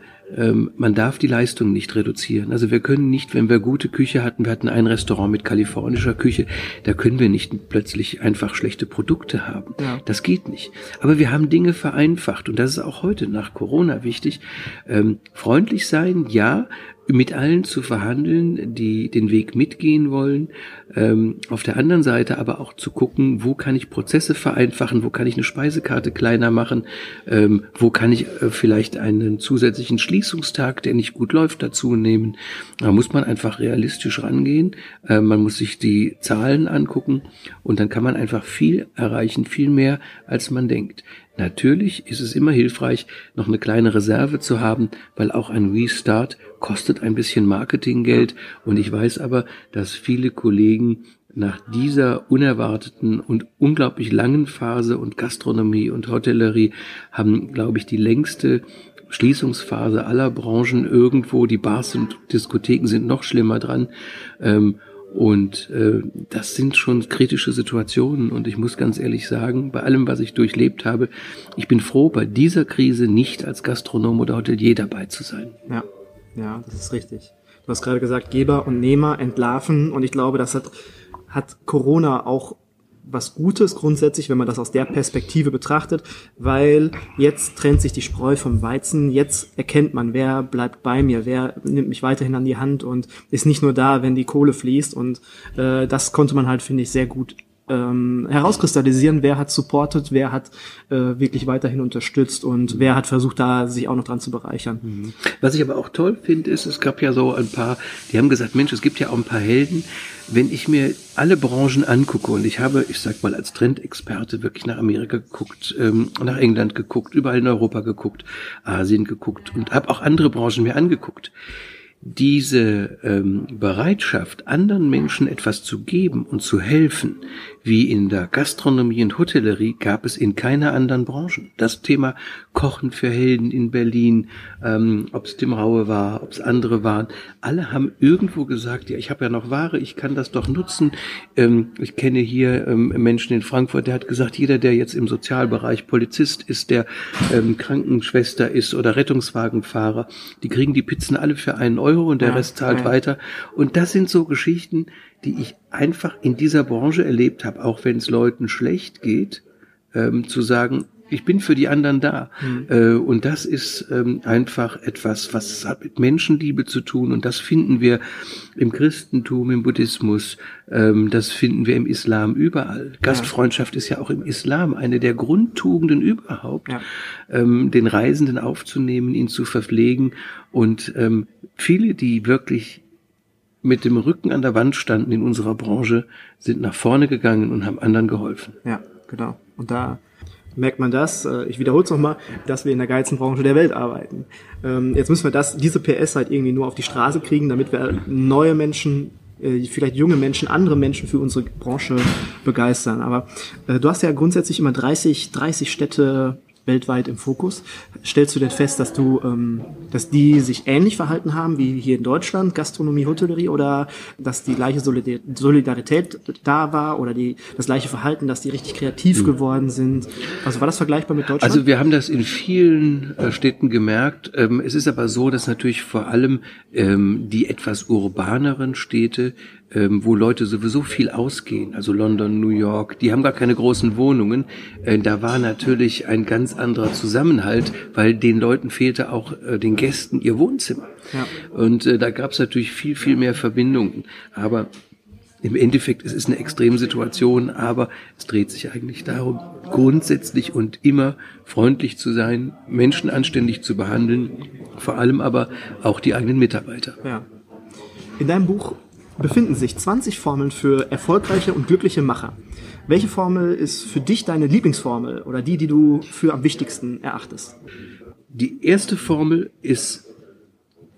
man darf die Leistung nicht reduzieren. Also wir können nicht, wenn wir gute Küche hatten, wir hatten ein Restaurant mit kalifornischer Küche, da können wir nicht plötzlich einfach schlechte Produkte haben. Ja. Das geht nicht. Aber wir haben Dinge vereinfacht und das ist auch heute nach Corona wichtig. Ähm, freundlich sein, ja, mit allen zu verhandeln, die den Weg mitgehen wollen. Ähm, auf der anderen Seite aber auch zu gucken, wo kann ich Prozesse vereinfachen, wo kann ich eine Speisekarte kleiner machen, ähm, wo kann ich äh, vielleicht einen zusätzlichen Schließungstag, der nicht gut läuft, dazu nehmen. Da muss man einfach realistisch rangehen. Äh, man muss sich die Zahlen angucken und dann kann man einfach viel erreichen, viel mehr, als man denkt. Natürlich ist es immer hilfreich, noch eine kleine Reserve zu haben, weil auch ein Restart kostet ein bisschen Marketinggeld. Und ich weiß aber, dass viele Kollegen nach dieser unerwarteten und unglaublich langen Phase und Gastronomie und Hotellerie haben, glaube ich, die längste Schließungsphase aller Branchen irgendwo. Die Bars und Diskotheken sind noch schlimmer dran. Ähm, und äh, das sind schon kritische Situationen. Und ich muss ganz ehrlich sagen, bei allem, was ich durchlebt habe, ich bin froh, bei dieser Krise nicht als Gastronom oder Hotelier dabei zu sein. Ja, ja, das ist richtig. Du hast gerade gesagt, Geber und Nehmer entlarven. Und ich glaube, das hat, hat Corona auch was Gutes grundsätzlich, wenn man das aus der Perspektive betrachtet, weil jetzt trennt sich die Spreu vom Weizen, jetzt erkennt man, wer bleibt bei mir, wer nimmt mich weiterhin an die Hand und ist nicht nur da, wenn die Kohle fließt. Und äh, das konnte man halt, finde ich, sehr gut ähm, herauskristallisieren, wer hat supportet, wer hat äh, wirklich weiterhin unterstützt und wer hat versucht, da sich auch noch dran zu bereichern. Mhm. Was ich aber auch toll finde, ist, es gab ja so ein paar, die haben gesagt, Mensch, es gibt ja auch ein paar Helden. Wenn ich mir alle Branchen angucke und ich habe, ich sag mal als Trendexperte wirklich nach Amerika geguckt, ähm, nach England geguckt, überall in Europa geguckt, Asien geguckt und habe auch andere Branchen mir angeguckt diese ähm, Bereitschaft, anderen Menschen etwas zu geben und zu helfen, wie in der Gastronomie und Hotellerie, gab es in keiner anderen Branche. Das Thema Kochen für Helden in Berlin, ähm, ob es Tim Raue war, ob es andere waren, alle haben irgendwo gesagt, ja, ich habe ja noch Ware, ich kann das doch nutzen. Ähm, ich kenne hier ähm, Menschen in Frankfurt, der hat gesagt, jeder, der jetzt im Sozialbereich Polizist ist, der ähm, Krankenschwester ist oder Rettungswagenfahrer, die kriegen die Pizzen alle für einen Euro und der ja, Rest zahlt ja. weiter. Und das sind so Geschichten, die ich einfach in dieser Branche erlebt habe, auch wenn es Leuten schlecht geht, ähm, zu sagen, ich bin für die anderen da. Mhm. Äh, und das ist ähm, einfach etwas, was hat mit Menschenliebe zu tun. Und das finden wir im Christentum, im Buddhismus, ähm, das finden wir im Islam überall. Gastfreundschaft ist ja auch im Islam eine der Grundtugenden überhaupt, ja. ähm, den Reisenden aufzunehmen, ihn zu verpflegen. Und ähm, viele, die wirklich mit dem Rücken an der Wand standen in unserer Branche, sind nach vorne gegangen und haben anderen geholfen. Ja, genau. Und da merkt man das, äh, ich wiederhole es nochmal, dass wir in der geilsten Branche der Welt arbeiten. Ähm, jetzt müssen wir das, diese PS halt irgendwie nur auf die Straße kriegen, damit wir neue Menschen, äh, vielleicht junge Menschen, andere Menschen für unsere Branche begeistern. Aber äh, du hast ja grundsätzlich immer 30, 30 Städte weltweit im Fokus. Stellst du denn fest, dass du, ähm, dass die sich ähnlich verhalten haben wie hier in Deutschland, Gastronomie, Hotellerie, oder dass die gleiche Solidarität da war oder die, das gleiche Verhalten, dass die richtig kreativ mhm. geworden sind? Also war das vergleichbar mit Deutschland? Also wir haben das in vielen äh, Städten gemerkt. Ähm, es ist aber so, dass natürlich vor allem ähm, die etwas urbaneren Städte ähm, wo Leute sowieso viel ausgehen, also London, New York, die haben gar keine großen Wohnungen. Äh, da war natürlich ein ganz anderer Zusammenhalt, weil den Leuten fehlte auch äh, den Gästen ihr Wohnzimmer. Ja. Und äh, da gab es natürlich viel, viel mehr Verbindungen. Aber im Endeffekt, es ist eine Extremsituation, aber es dreht sich eigentlich darum, grundsätzlich und immer freundlich zu sein, Menschen anständig zu behandeln, vor allem aber auch die eigenen Mitarbeiter. Ja. In deinem Buch befinden sich 20 Formeln für erfolgreiche und glückliche Macher. Welche Formel ist für dich deine Lieblingsformel oder die, die du für am wichtigsten erachtest? Die erste Formel ist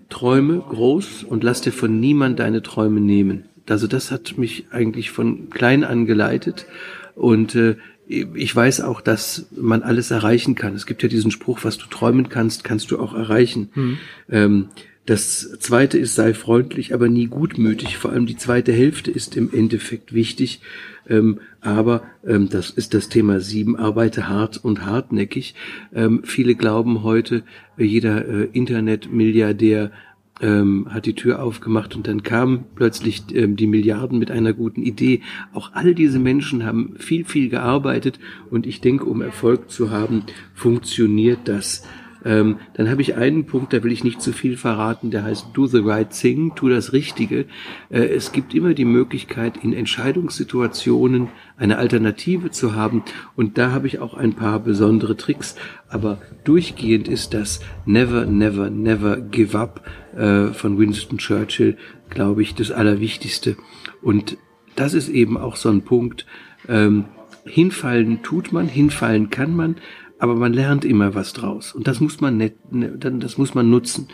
Träume groß und lass dir von niemand deine Träume nehmen. Also das hat mich eigentlich von klein an geleitet und äh, ich weiß auch, dass man alles erreichen kann. Es gibt ja diesen Spruch, was du träumen kannst, kannst du auch erreichen. Mhm. Ähm, das zweite ist, sei freundlich, aber nie gutmütig. Vor allem die zweite Hälfte ist im Endeffekt wichtig. Ähm, aber ähm, das ist das Thema sieben, arbeite hart und hartnäckig. Ähm, viele glauben heute, jeder äh, Internetmilliardär ähm, hat die Tür aufgemacht und dann kamen plötzlich ähm, die Milliarden mit einer guten Idee. Auch all diese Menschen haben viel, viel gearbeitet und ich denke, um Erfolg zu haben, funktioniert das. Ähm, dann habe ich einen Punkt, da will ich nicht zu viel verraten, der heißt Do the right thing, tu das Richtige. Äh, es gibt immer die Möglichkeit, in Entscheidungssituationen eine Alternative zu haben. Und da habe ich auch ein paar besondere Tricks. Aber durchgehend ist das Never, Never, Never Give Up äh, von Winston Churchill, glaube ich, das Allerwichtigste. Und das ist eben auch so ein Punkt. Ähm, hinfallen tut man, hinfallen kann man, aber man lernt immer was draus und das muss man nicht, ne, das muss man nutzen.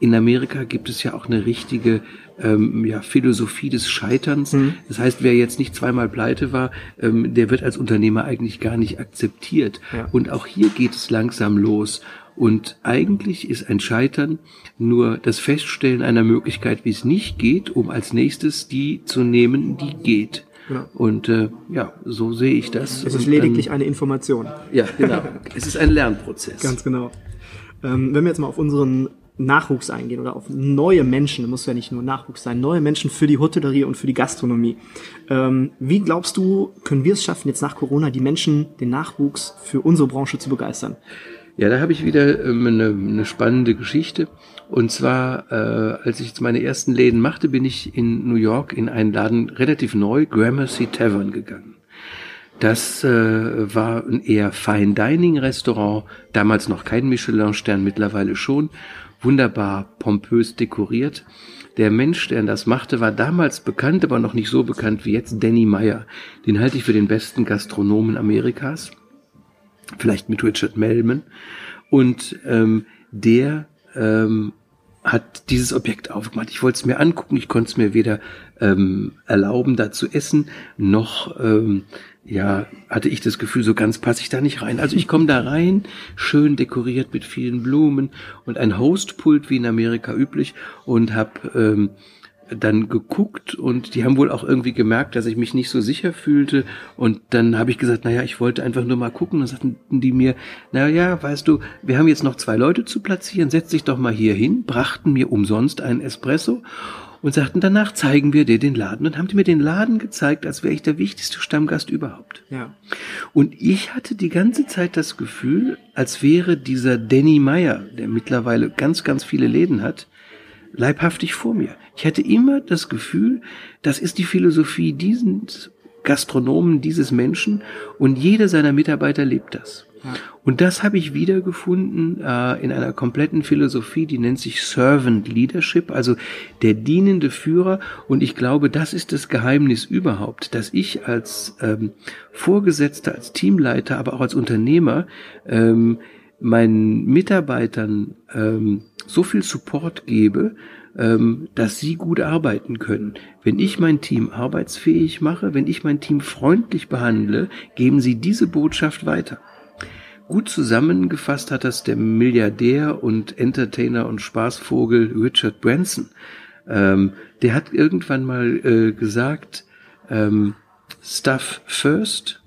In Amerika gibt es ja auch eine richtige ähm, ja, Philosophie des Scheiterns. Mhm. Das heißt, wer jetzt nicht zweimal pleite war, ähm, der wird als Unternehmer eigentlich gar nicht akzeptiert. Ja. Und auch hier geht es langsam los. Und eigentlich ist ein Scheitern nur das Feststellen einer Möglichkeit, wie es nicht geht, um als nächstes die zu nehmen, die geht. Und äh, ja, so sehe ich das. Es ist lediglich dann, eine Information. Ja, genau. es ist ein Lernprozess. Ganz genau. Ähm, wenn wir jetzt mal auf unseren Nachwuchs eingehen oder auf neue Menschen, muss ja nicht nur Nachwuchs sein, neue Menschen für die Hotellerie und für die Gastronomie. Ähm, wie glaubst du, können wir es schaffen, jetzt nach Corona die Menschen, den Nachwuchs für unsere Branche zu begeistern? Ja, da habe ich wieder ähm, eine, eine spannende Geschichte. Und zwar, äh, als ich jetzt meine ersten Läden machte, bin ich in New York in einen Laden relativ neu, Gramercy Tavern, gegangen. Das äh, war ein eher Fine Dining Restaurant, damals noch kein Michelin-Stern, mittlerweile schon, wunderbar pompös dekoriert. Der Mensch, der das machte, war damals bekannt, aber noch nicht so bekannt wie jetzt, Danny Meyer. Den halte ich für den besten Gastronomen Amerikas, vielleicht mit Richard Melman. Und ähm, der ähm, hat dieses Objekt aufgemacht. Ich wollte es mir angucken, ich konnte es mir weder ähm, erlauben, da zu essen, noch ähm, ja, hatte ich das Gefühl, so ganz passe ich da nicht rein. Also ich komme da rein, schön dekoriert mit vielen Blumen und ein Hostpult wie in Amerika üblich und habe ähm, dann geguckt und die haben wohl auch irgendwie gemerkt, dass ich mich nicht so sicher fühlte. Und dann habe ich gesagt, naja, ich wollte einfach nur mal gucken. Und dann sagten die mir, naja, weißt du, wir haben jetzt noch zwei Leute zu platzieren, setz dich doch mal hier hin, brachten mir umsonst einen Espresso. und sagten, danach zeigen wir dir den Laden und haben die mir den Laden gezeigt, als wäre ich der wichtigste Stammgast überhaupt. Ja. Und ich hatte die ganze Zeit das Gefühl, als wäre dieser Danny Meyer, der mittlerweile ganz, ganz viele Läden hat, leibhaftig vor mir. Ich hatte immer das Gefühl, das ist die Philosophie dieses Gastronomen, dieses Menschen und jeder seiner Mitarbeiter lebt das. Und das habe ich wiedergefunden äh, in einer kompletten Philosophie, die nennt sich Servant Leadership, also der dienende Führer. Und ich glaube, das ist das Geheimnis überhaupt, dass ich als ähm, Vorgesetzter, als Teamleiter, aber auch als Unternehmer ähm, meinen Mitarbeitern ähm, so viel Support gebe, ähm, dass sie gut arbeiten können. Wenn ich mein Team arbeitsfähig mache, wenn ich mein Team freundlich behandle, geben sie diese Botschaft weiter. Gut zusammengefasst hat das der Milliardär und Entertainer und Spaßvogel Richard Branson. Ähm, der hat irgendwann mal äh, gesagt, ähm, Stuff first,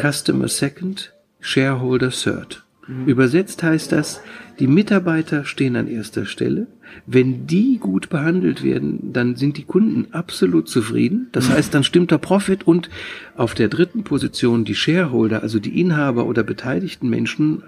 Customer second, Shareholder third. Mhm. Übersetzt heißt das, die Mitarbeiter stehen an erster Stelle. Wenn die gut behandelt werden, dann sind die Kunden absolut zufrieden. Das heißt, dann stimmt der Profit und auf der dritten Position die Shareholder, also die Inhaber oder beteiligten Menschen,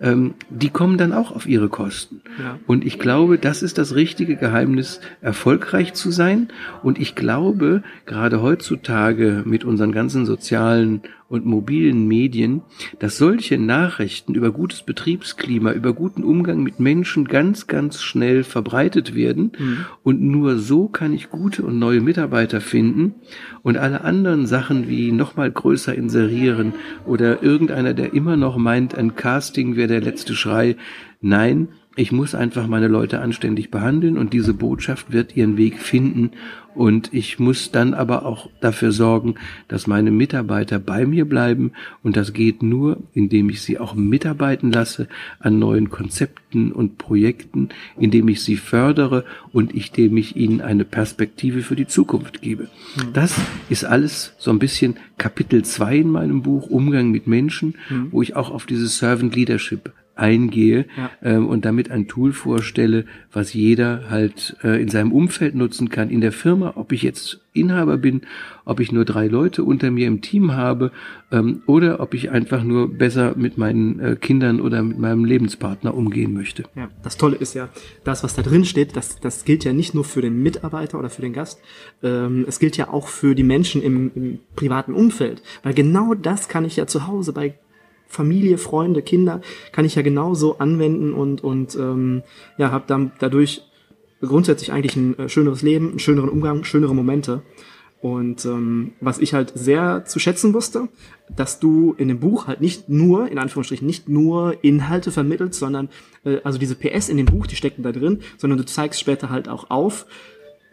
ähm, die kommen dann auch auf ihre Kosten. Ja. Und ich glaube, das ist das richtige Geheimnis, erfolgreich zu sein. Und ich glaube, gerade heutzutage mit unseren ganzen sozialen und mobilen Medien, dass solche Nachrichten über gutes Betriebsklima, über guten Umgang mit Menschen ganz, ganz schnell verbreitet werden. Mhm. Und nur so kann ich gute und neue Mitarbeiter finden. Und alle anderen Sachen wie nochmal größer inserieren oder irgendeiner, der immer noch meint, ein Casting wäre der letzte Schrei. Nein, ich muss einfach meine Leute anständig behandeln und diese Botschaft wird ihren Weg finden und ich muss dann aber auch dafür sorgen, dass meine Mitarbeiter bei mir bleiben und das geht nur, indem ich sie auch mitarbeiten lasse an neuen Konzepten und Projekten, indem ich sie fördere und indem ich ihnen eine Perspektive für die Zukunft gebe. Mhm. Das ist alles so ein bisschen Kapitel zwei in meinem Buch Umgang mit Menschen, mhm. wo ich auch auf dieses Servant Leadership eingehe ja. ähm, und damit ein Tool vorstelle, was jeder halt äh, in seinem Umfeld nutzen kann, in der Firma, ob ich jetzt Inhaber bin, ob ich nur drei Leute unter mir im Team habe ähm, oder ob ich einfach nur besser mit meinen äh, Kindern oder mit meinem Lebenspartner umgehen möchte. Ja, das Tolle ist ja, das, was da drin steht, das, das gilt ja nicht nur für den Mitarbeiter oder für den Gast, ähm, es gilt ja auch für die Menschen im, im privaten Umfeld, weil genau das kann ich ja zu Hause bei Familie, Freunde, Kinder kann ich ja genauso anwenden und, und ähm, ja, habe dann dadurch grundsätzlich eigentlich ein äh, schöneres Leben, einen schöneren Umgang, schönere Momente. Und ähm, was ich halt sehr zu schätzen wusste, dass du in dem Buch halt nicht nur, in Anführungsstrichen, nicht nur Inhalte vermittelst, sondern äh, also diese PS in dem Buch, die stecken da drin, sondern du zeigst später halt auch auf,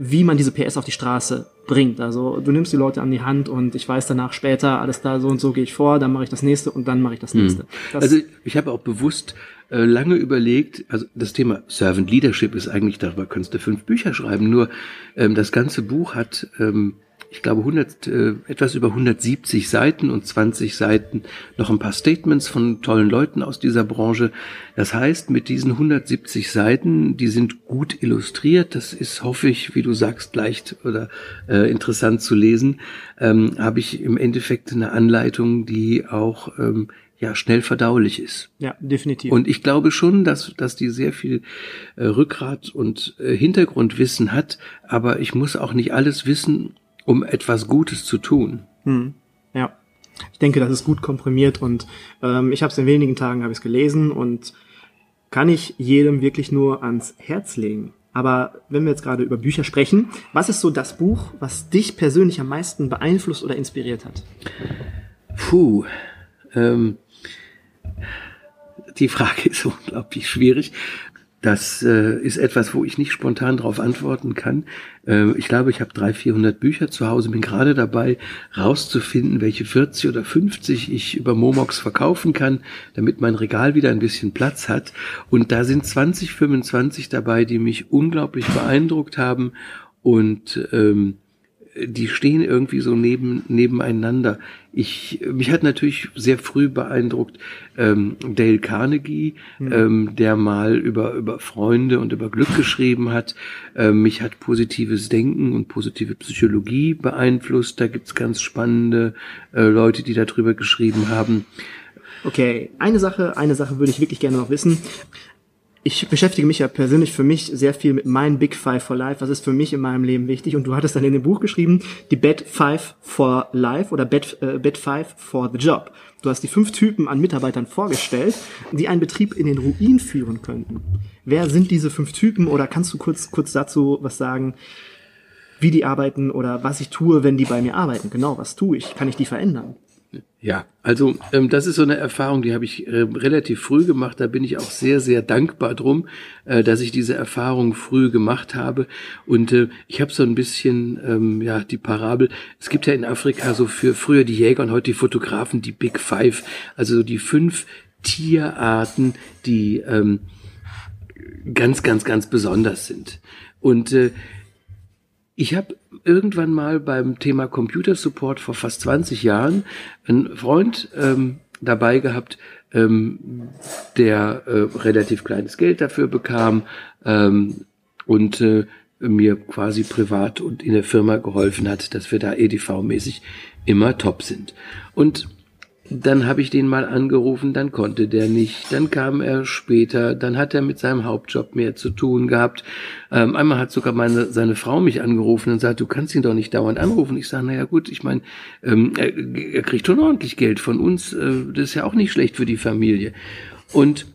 wie man diese PS auf die Straße bringt. Also du nimmst die Leute an die Hand und ich weiß danach später, alles da so und so gehe ich vor, dann mache ich das nächste und dann mache ich das hm. nächste. Das also ich habe auch bewusst äh, lange überlegt, also das Thema Servant Leadership ist eigentlich, darüber könntest du fünf Bücher schreiben, nur ähm, das ganze Buch hat ähm, ich glaube, 100, äh, etwas über 170 Seiten und 20 Seiten noch ein paar Statements von tollen Leuten aus dieser Branche. Das heißt, mit diesen 170 Seiten, die sind gut illustriert, das ist, hoffe ich, wie du sagst, leicht oder äh, interessant zu lesen, ähm, habe ich im Endeffekt eine Anleitung, die auch ähm, ja schnell verdaulich ist. Ja, definitiv. Und ich glaube schon, dass dass die sehr viel äh, Rückgrat und äh, Hintergrundwissen hat, aber ich muss auch nicht alles wissen um etwas Gutes zu tun. Hm. Ja, ich denke, das ist gut komprimiert und ähm, ich habe es in wenigen Tagen habe ich gelesen und kann ich jedem wirklich nur ans Herz legen. Aber wenn wir jetzt gerade über Bücher sprechen, was ist so das Buch, was dich persönlich am meisten beeinflusst oder inspiriert hat? Puh, ähm, die Frage ist unglaublich schwierig. Das äh, ist etwas, wo ich nicht spontan darauf antworten kann. Äh, ich glaube, ich habe 300, 400 Bücher zu Hause, bin gerade dabei, rauszufinden, welche 40 oder 50 ich über Momox verkaufen kann, damit mein Regal wieder ein bisschen Platz hat. Und da sind 20, 25 dabei, die mich unglaublich beeindruckt haben und ähm, die stehen irgendwie so neben, nebeneinander. Ich, mich hat natürlich sehr früh beeindruckt ähm, Dale Carnegie, mhm. ähm, der mal über, über Freunde und über Glück geschrieben hat. Ähm, mich hat positives Denken und positive Psychologie beeinflusst. Da gibt's ganz spannende äh, Leute, die darüber geschrieben haben. Okay, eine Sache, eine Sache würde ich wirklich gerne noch wissen ich beschäftige mich ja persönlich für mich sehr viel mit meinen Big Five for Life. Was ist für mich in meinem Leben wichtig? Und du hattest dann in dem Buch geschrieben, die Bad Five for Life oder Bad, äh, Bad Five for the Job. Du hast die fünf Typen an Mitarbeitern vorgestellt, die einen Betrieb in den Ruin führen könnten. Wer sind diese fünf Typen? Oder kannst du kurz, kurz dazu was sagen, wie die arbeiten oder was ich tue, wenn die bei mir arbeiten? Genau, was tue ich? Kann ich die verändern? Ja, also ähm, das ist so eine Erfahrung, die habe ich äh, relativ früh gemacht. Da bin ich auch sehr, sehr dankbar drum, äh, dass ich diese Erfahrung früh gemacht habe. Und äh, ich habe so ein bisschen ähm, ja die Parabel. Es gibt ja in Afrika so für früher die Jäger und heute die Fotografen die Big Five, also die fünf Tierarten, die ähm, ganz, ganz, ganz besonders sind. Und äh, ich habe irgendwann mal beim Thema Computer Support vor fast 20 Jahren einen Freund ähm, dabei gehabt, ähm, der äh, relativ kleines Geld dafür bekam ähm, und äh, mir quasi privat und in der Firma geholfen hat, dass wir da EDV-mäßig immer top sind. Und dann habe ich den mal angerufen, dann konnte der nicht, dann kam er später, dann hat er mit seinem Hauptjob mehr zu tun gehabt. Ähm, einmal hat sogar meine, seine Frau mich angerufen und sagt, du kannst ihn doch nicht dauernd anrufen. Ich sage, naja gut, ich meine, ähm, er, er, kriegt schon ordentlich Geld von uns, äh, das ist ja auch nicht schlecht für die Familie. Und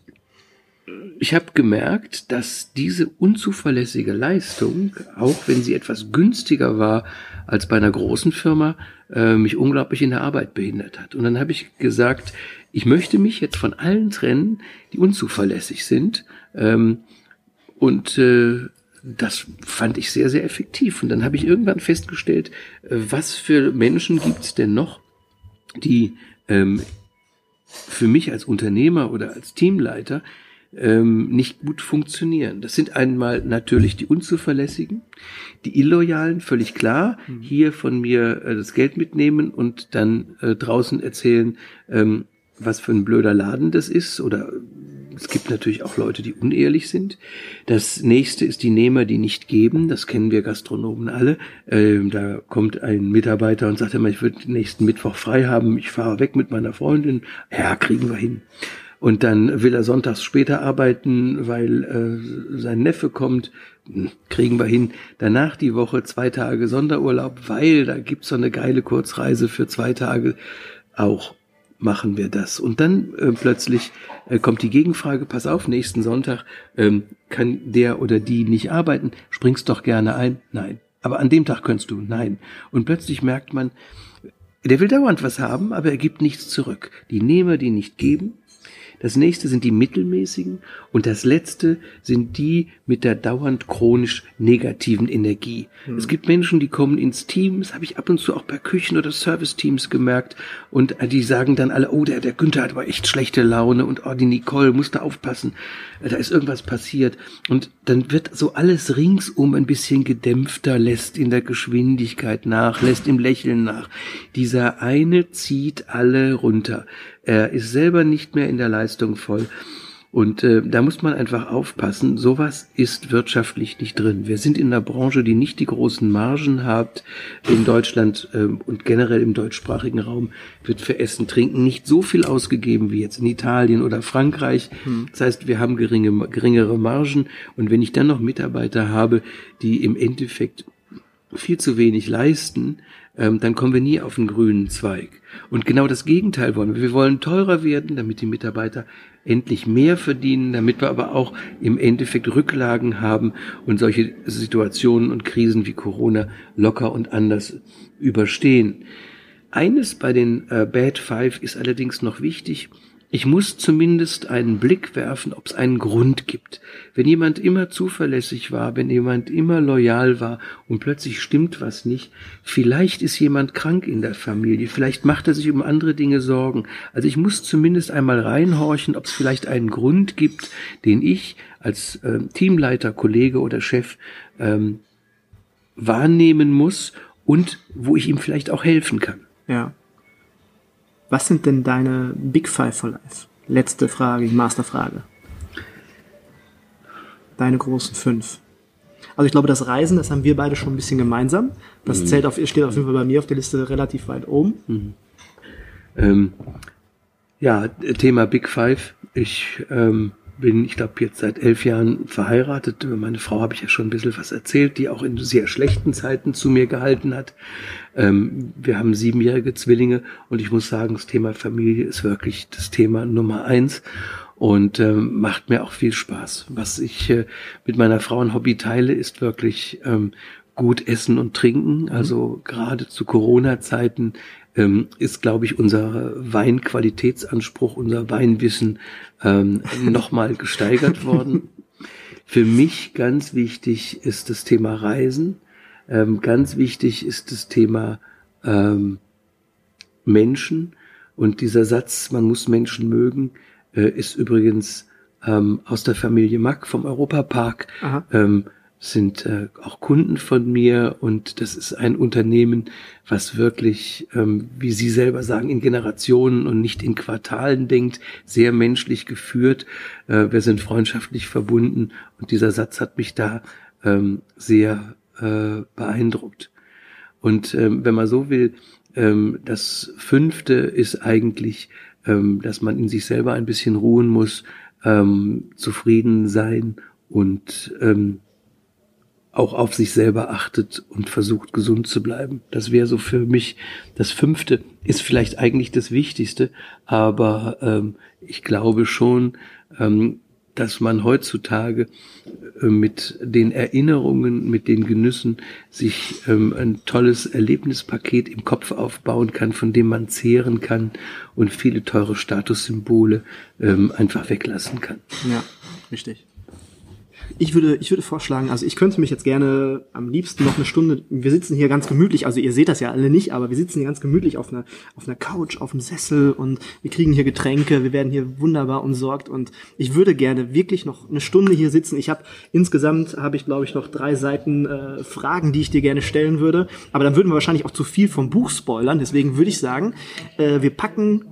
ich habe gemerkt, dass diese unzuverlässige Leistung, auch wenn sie etwas günstiger war als bei einer großen Firma, äh, mich unglaublich in der Arbeit behindert hat. Und dann habe ich gesagt, ich möchte mich jetzt von allen trennen, die unzuverlässig sind. Ähm, und äh, das fand ich sehr, sehr effektiv. Und dann habe ich irgendwann festgestellt, äh, was für Menschen gibt es denn noch, die ähm, für mich als Unternehmer oder als Teamleiter ähm, nicht gut funktionieren. Das sind einmal natürlich die Unzuverlässigen, die Illoyalen, völlig klar, mhm. hier von mir äh, das Geld mitnehmen und dann äh, draußen erzählen, ähm, was für ein blöder Laden das ist oder es gibt natürlich auch Leute, die unehrlich sind. Das nächste ist die Nehmer, die nicht geben. Das kennen wir Gastronomen alle. Ähm, da kommt ein Mitarbeiter und sagt immer, ich würde nächsten Mittwoch frei haben. Ich fahre weg mit meiner Freundin. Ja, kriegen wir hin. Und dann will er sonntags später arbeiten, weil äh, sein Neffe kommt. Hm, kriegen wir hin. Danach die Woche zwei Tage Sonderurlaub, weil da gibt's so eine geile Kurzreise für zwei Tage. Auch machen wir das. Und dann äh, plötzlich äh, kommt die Gegenfrage, pass auf, nächsten Sonntag ähm, kann der oder die nicht arbeiten, springst doch gerne ein. Nein. Aber an dem Tag könntest du. Nein. Und plötzlich merkt man, der will dauernd was haben, aber er gibt nichts zurück. Die Nehmer, die nicht geben, das nächste sind die mittelmäßigen und das letzte sind die mit der dauernd chronisch negativen Energie. Mhm. Es gibt Menschen, die kommen ins Team, das habe ich ab und zu auch bei Küchen- oder Service-Teams gemerkt und die sagen dann alle, oh, der, der Günther hat aber echt schlechte Laune und oh, die Nicole muss da aufpassen, da ist irgendwas passiert und dann wird so alles ringsum ein bisschen gedämpfter, lässt in der Geschwindigkeit nach, lässt im Lächeln nach. Dieser eine zieht alle runter. Er ist selber nicht mehr in der Leistung voll. Und äh, da muss man einfach aufpassen, sowas ist wirtschaftlich nicht drin. Wir sind in einer Branche, die nicht die großen Margen hat. In Deutschland äh, und generell im deutschsprachigen Raum wird für Essen, Trinken nicht so viel ausgegeben wie jetzt in Italien oder Frankreich. Hm. Das heißt, wir haben geringe, geringere Margen. Und wenn ich dann noch Mitarbeiter habe, die im Endeffekt viel zu wenig leisten, ähm, dann kommen wir nie auf den grünen Zweig. Und genau das Gegenteil wollen wir. Wir wollen teurer werden, damit die Mitarbeiter endlich mehr verdienen, damit wir aber auch im Endeffekt Rücklagen haben und solche Situationen und Krisen wie Corona locker und anders überstehen. Eines bei den äh, Bad Five ist allerdings noch wichtig. Ich muss zumindest einen Blick werfen, ob es einen Grund gibt. Wenn jemand immer zuverlässig war, wenn jemand immer loyal war und plötzlich stimmt was nicht, vielleicht ist jemand krank in der Familie, vielleicht macht er sich um andere Dinge Sorgen. Also ich muss zumindest einmal reinhorchen, ob es vielleicht einen Grund gibt, den ich als äh, Teamleiter, Kollege oder Chef ähm, wahrnehmen muss und wo ich ihm vielleicht auch helfen kann. Ja. Was sind denn deine Big Five for Life? Letzte Frage, die Masterfrage. Deine großen fünf. Also ich glaube, das Reisen, das haben wir beide schon ein bisschen gemeinsam. Das mhm. zählt auf, steht auf jeden Fall bei mir auf der Liste relativ weit oben. Mhm. Ähm, ja, Thema Big Five. Ich ähm, bin, ich glaube, jetzt seit elf Jahren verheiratet. Über meine Frau habe ich ja schon ein bisschen was erzählt, die auch in sehr schlechten Zeiten zu mir gehalten hat. Ähm, wir haben siebenjährige Zwillinge und ich muss sagen, das Thema Familie ist wirklich das Thema Nummer eins und ähm, macht mir auch viel Spaß. Was ich äh, mit meiner Frau ein Hobby teile, ist wirklich ähm, gut essen und trinken. Mhm. Also gerade zu Corona-Zeiten ähm, ist, glaube ich, unser Weinqualitätsanspruch, unser Weinwissen ähm, nochmal gesteigert worden. Für mich ganz wichtig ist das Thema Reisen. Ähm, ganz wichtig ist das Thema ähm, Menschen. Und dieser Satz, man muss Menschen mögen, äh, ist übrigens ähm, aus der Familie Mack vom Europapark. Ähm, sind äh, auch Kunden von mir und das ist ein Unternehmen, was wirklich, ähm, wie Sie selber sagen, in Generationen und nicht in Quartalen denkt, sehr menschlich geführt. Äh, wir sind freundschaftlich verbunden und dieser Satz hat mich da ähm, sehr äh, beeindruckt. Und ähm, wenn man so will, ähm, das fünfte ist eigentlich ähm, dass man in sich selber ein bisschen ruhen muss, ähm, zufrieden sein und ähm, auch auf sich selber achtet und versucht gesund zu bleiben. Das wäre so für mich das Fünfte, ist vielleicht eigentlich das Wichtigste, aber ähm, ich glaube schon, ähm, dass man heutzutage äh, mit den Erinnerungen, mit den Genüssen sich ähm, ein tolles Erlebnispaket im Kopf aufbauen kann, von dem man zehren kann und viele teure Statussymbole ähm, einfach weglassen kann. Ja, richtig. Ich würde, ich würde vorschlagen, also ich könnte mich jetzt gerne am liebsten noch eine Stunde, wir sitzen hier ganz gemütlich, also ihr seht das ja alle nicht, aber wir sitzen hier ganz gemütlich auf einer, auf einer Couch, auf einem Sessel und wir kriegen hier Getränke, wir werden hier wunderbar umsorgt und ich würde gerne wirklich noch eine Stunde hier sitzen. Ich habe insgesamt, habe ich glaube ich noch drei Seiten äh, Fragen, die ich dir gerne stellen würde, aber dann würden wir wahrscheinlich auch zu viel vom Buch spoilern, deswegen würde ich sagen, äh, wir packen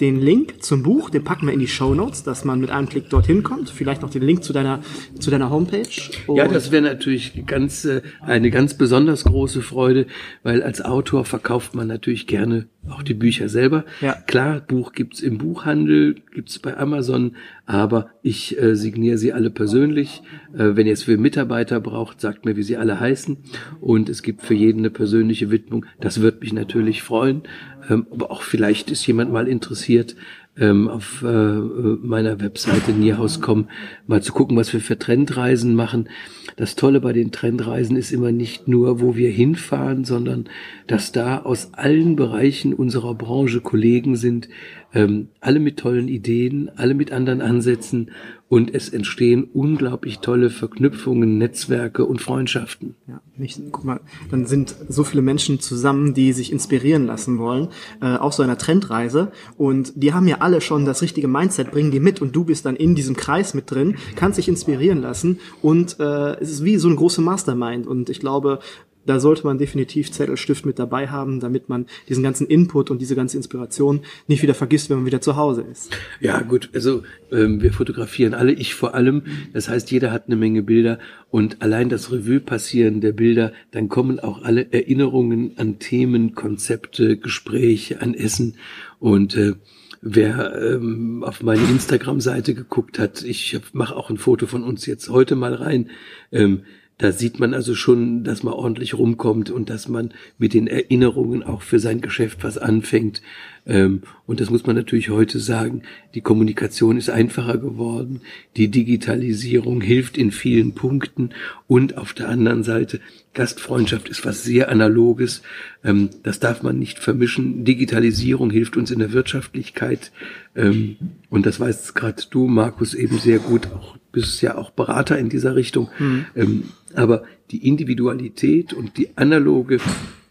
den Link zum Buch, den packen wir in die Show Notes, dass man mit einem Klick dorthin kommt. Vielleicht noch den Link zu deiner zu deiner Homepage. Und ja, das wäre natürlich ganz äh, eine ganz besonders große Freude, weil als Autor verkauft man natürlich gerne auch die Bücher selber. Ja. Klar, Buch gibt's im Buchhandel, gibt's bei Amazon, aber ich äh, signiere sie alle persönlich. Äh, wenn ihr es für Mitarbeiter braucht, sagt mir, wie sie alle heißen. Und es gibt für jeden eine persönliche Widmung. Das wird mich natürlich freuen. Ähm, aber auch vielleicht ist jemand mal interessiert, ähm, auf äh, meiner Webseite Nierhaus.com mal zu gucken, was wir für Trendreisen machen. Das Tolle bei den Trendreisen ist immer nicht nur, wo wir hinfahren, sondern dass da aus allen Bereichen unserer Branche Kollegen sind, ähm, alle mit tollen Ideen, alle mit anderen Ansätzen und es entstehen unglaublich tolle Verknüpfungen, Netzwerke und Freundschaften. Ja, nicht, guck mal, dann sind so viele Menschen zusammen, die sich inspirieren lassen wollen, äh, auf so einer Trendreise und die haben ja alle schon das richtige Mindset, bringen die mit und du bist dann in diesem Kreis mit drin, kannst dich inspirieren lassen und äh, es ist wie so eine große Mastermind und ich glaube, da sollte man definitiv Zettel, Stift mit dabei haben, damit man diesen ganzen Input und diese ganze Inspiration nicht wieder vergisst, wenn man wieder zu Hause ist. Ja, gut, also ähm, wir fotografieren alle, ich vor allem. Das heißt, jeder hat eine Menge Bilder und allein das Revue passieren der Bilder, dann kommen auch alle Erinnerungen an Themen, Konzepte, Gespräche, an Essen und äh, Wer ähm, auf meine Instagram-Seite geguckt hat, ich mache auch ein Foto von uns jetzt heute mal rein. Ähm, da sieht man also schon, dass man ordentlich rumkommt und dass man mit den Erinnerungen auch für sein Geschäft was anfängt. Ähm, und das muss man natürlich heute sagen. Die Kommunikation ist einfacher geworden. Die Digitalisierung hilft in vielen Punkten. Und auf der anderen Seite, Gastfreundschaft ist was sehr Analoges. Ähm, das darf man nicht vermischen. Digitalisierung hilft uns in der Wirtschaftlichkeit. Ähm, und das weißt gerade du, Markus, eben sehr gut. Auch bist ja auch Berater in dieser Richtung. Mhm. Aber die Individualität und die analoge,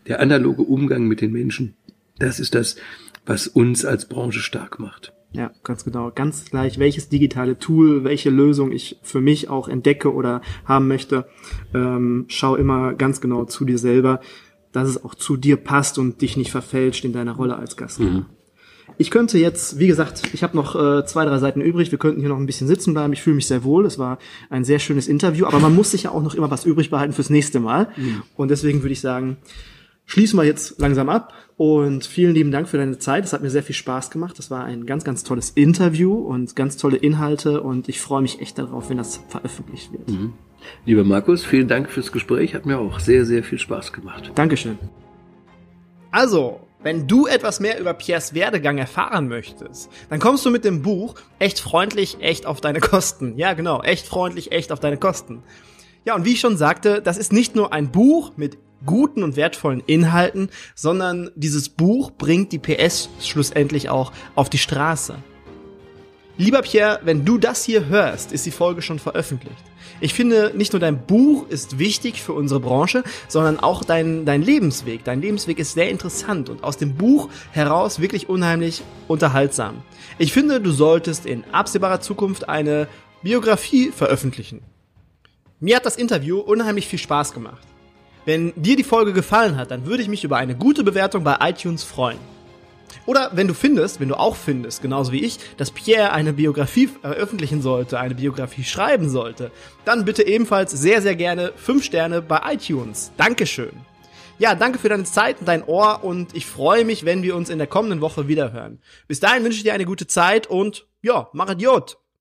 der analoge Umgang mit den Menschen, das ist das, was uns als Branche stark macht. Ja, ganz genau. Ganz gleich, welches digitale Tool, welche Lösung ich für mich auch entdecke oder haben möchte, ähm, schau immer ganz genau zu dir selber. dass es auch zu dir passt und dich nicht verfälscht in deiner Rolle als Gast. Mhm. Ich könnte jetzt, wie gesagt, ich habe noch äh, zwei, drei Seiten übrig. Wir könnten hier noch ein bisschen sitzen bleiben. Ich fühle mich sehr wohl. Es war ein sehr schönes Interview, aber man muss sich ja auch noch immer was übrig behalten fürs nächste Mal. Mhm. Und deswegen würde ich sagen, schließen wir jetzt langsam ab. Und vielen lieben Dank für deine Zeit. Es hat mir sehr viel Spaß gemacht. Das war ein ganz, ganz tolles Interview und ganz tolle Inhalte. Und ich freue mich echt darauf, wenn das veröffentlicht wird. Mhm. Lieber Markus, vielen Dank fürs Gespräch. Hat mir auch sehr, sehr viel Spaß gemacht. Dankeschön. Also, wenn du etwas mehr über Piers Werdegang erfahren möchtest, dann kommst du mit dem Buch Echt freundlich, echt auf deine Kosten. Ja, genau, echt freundlich, echt auf deine Kosten. Ja, und wie ich schon sagte, das ist nicht nur ein Buch mit guten und wertvollen Inhalten, sondern dieses Buch bringt die PS schlussendlich auch auf die Straße. Lieber Pierre, wenn du das hier hörst, ist die Folge schon veröffentlicht. Ich finde, nicht nur dein Buch ist wichtig für unsere Branche, sondern auch dein, dein Lebensweg. Dein Lebensweg ist sehr interessant und aus dem Buch heraus wirklich unheimlich unterhaltsam. Ich finde, du solltest in absehbarer Zukunft eine Biografie veröffentlichen. Mir hat das Interview unheimlich viel Spaß gemacht. Wenn dir die Folge gefallen hat, dann würde ich mich über eine gute Bewertung bei iTunes freuen. Oder wenn du findest, wenn du auch findest, genauso wie ich, dass Pierre eine Biografie veröffentlichen sollte, eine Biografie schreiben sollte, dann bitte ebenfalls sehr, sehr gerne 5 Sterne bei iTunes. Dankeschön. Ja, danke für deine Zeit und dein Ohr und ich freue mich, wenn wir uns in der kommenden Woche wiederhören. Bis dahin wünsche ich dir eine gute Zeit und ja, mach Idiot!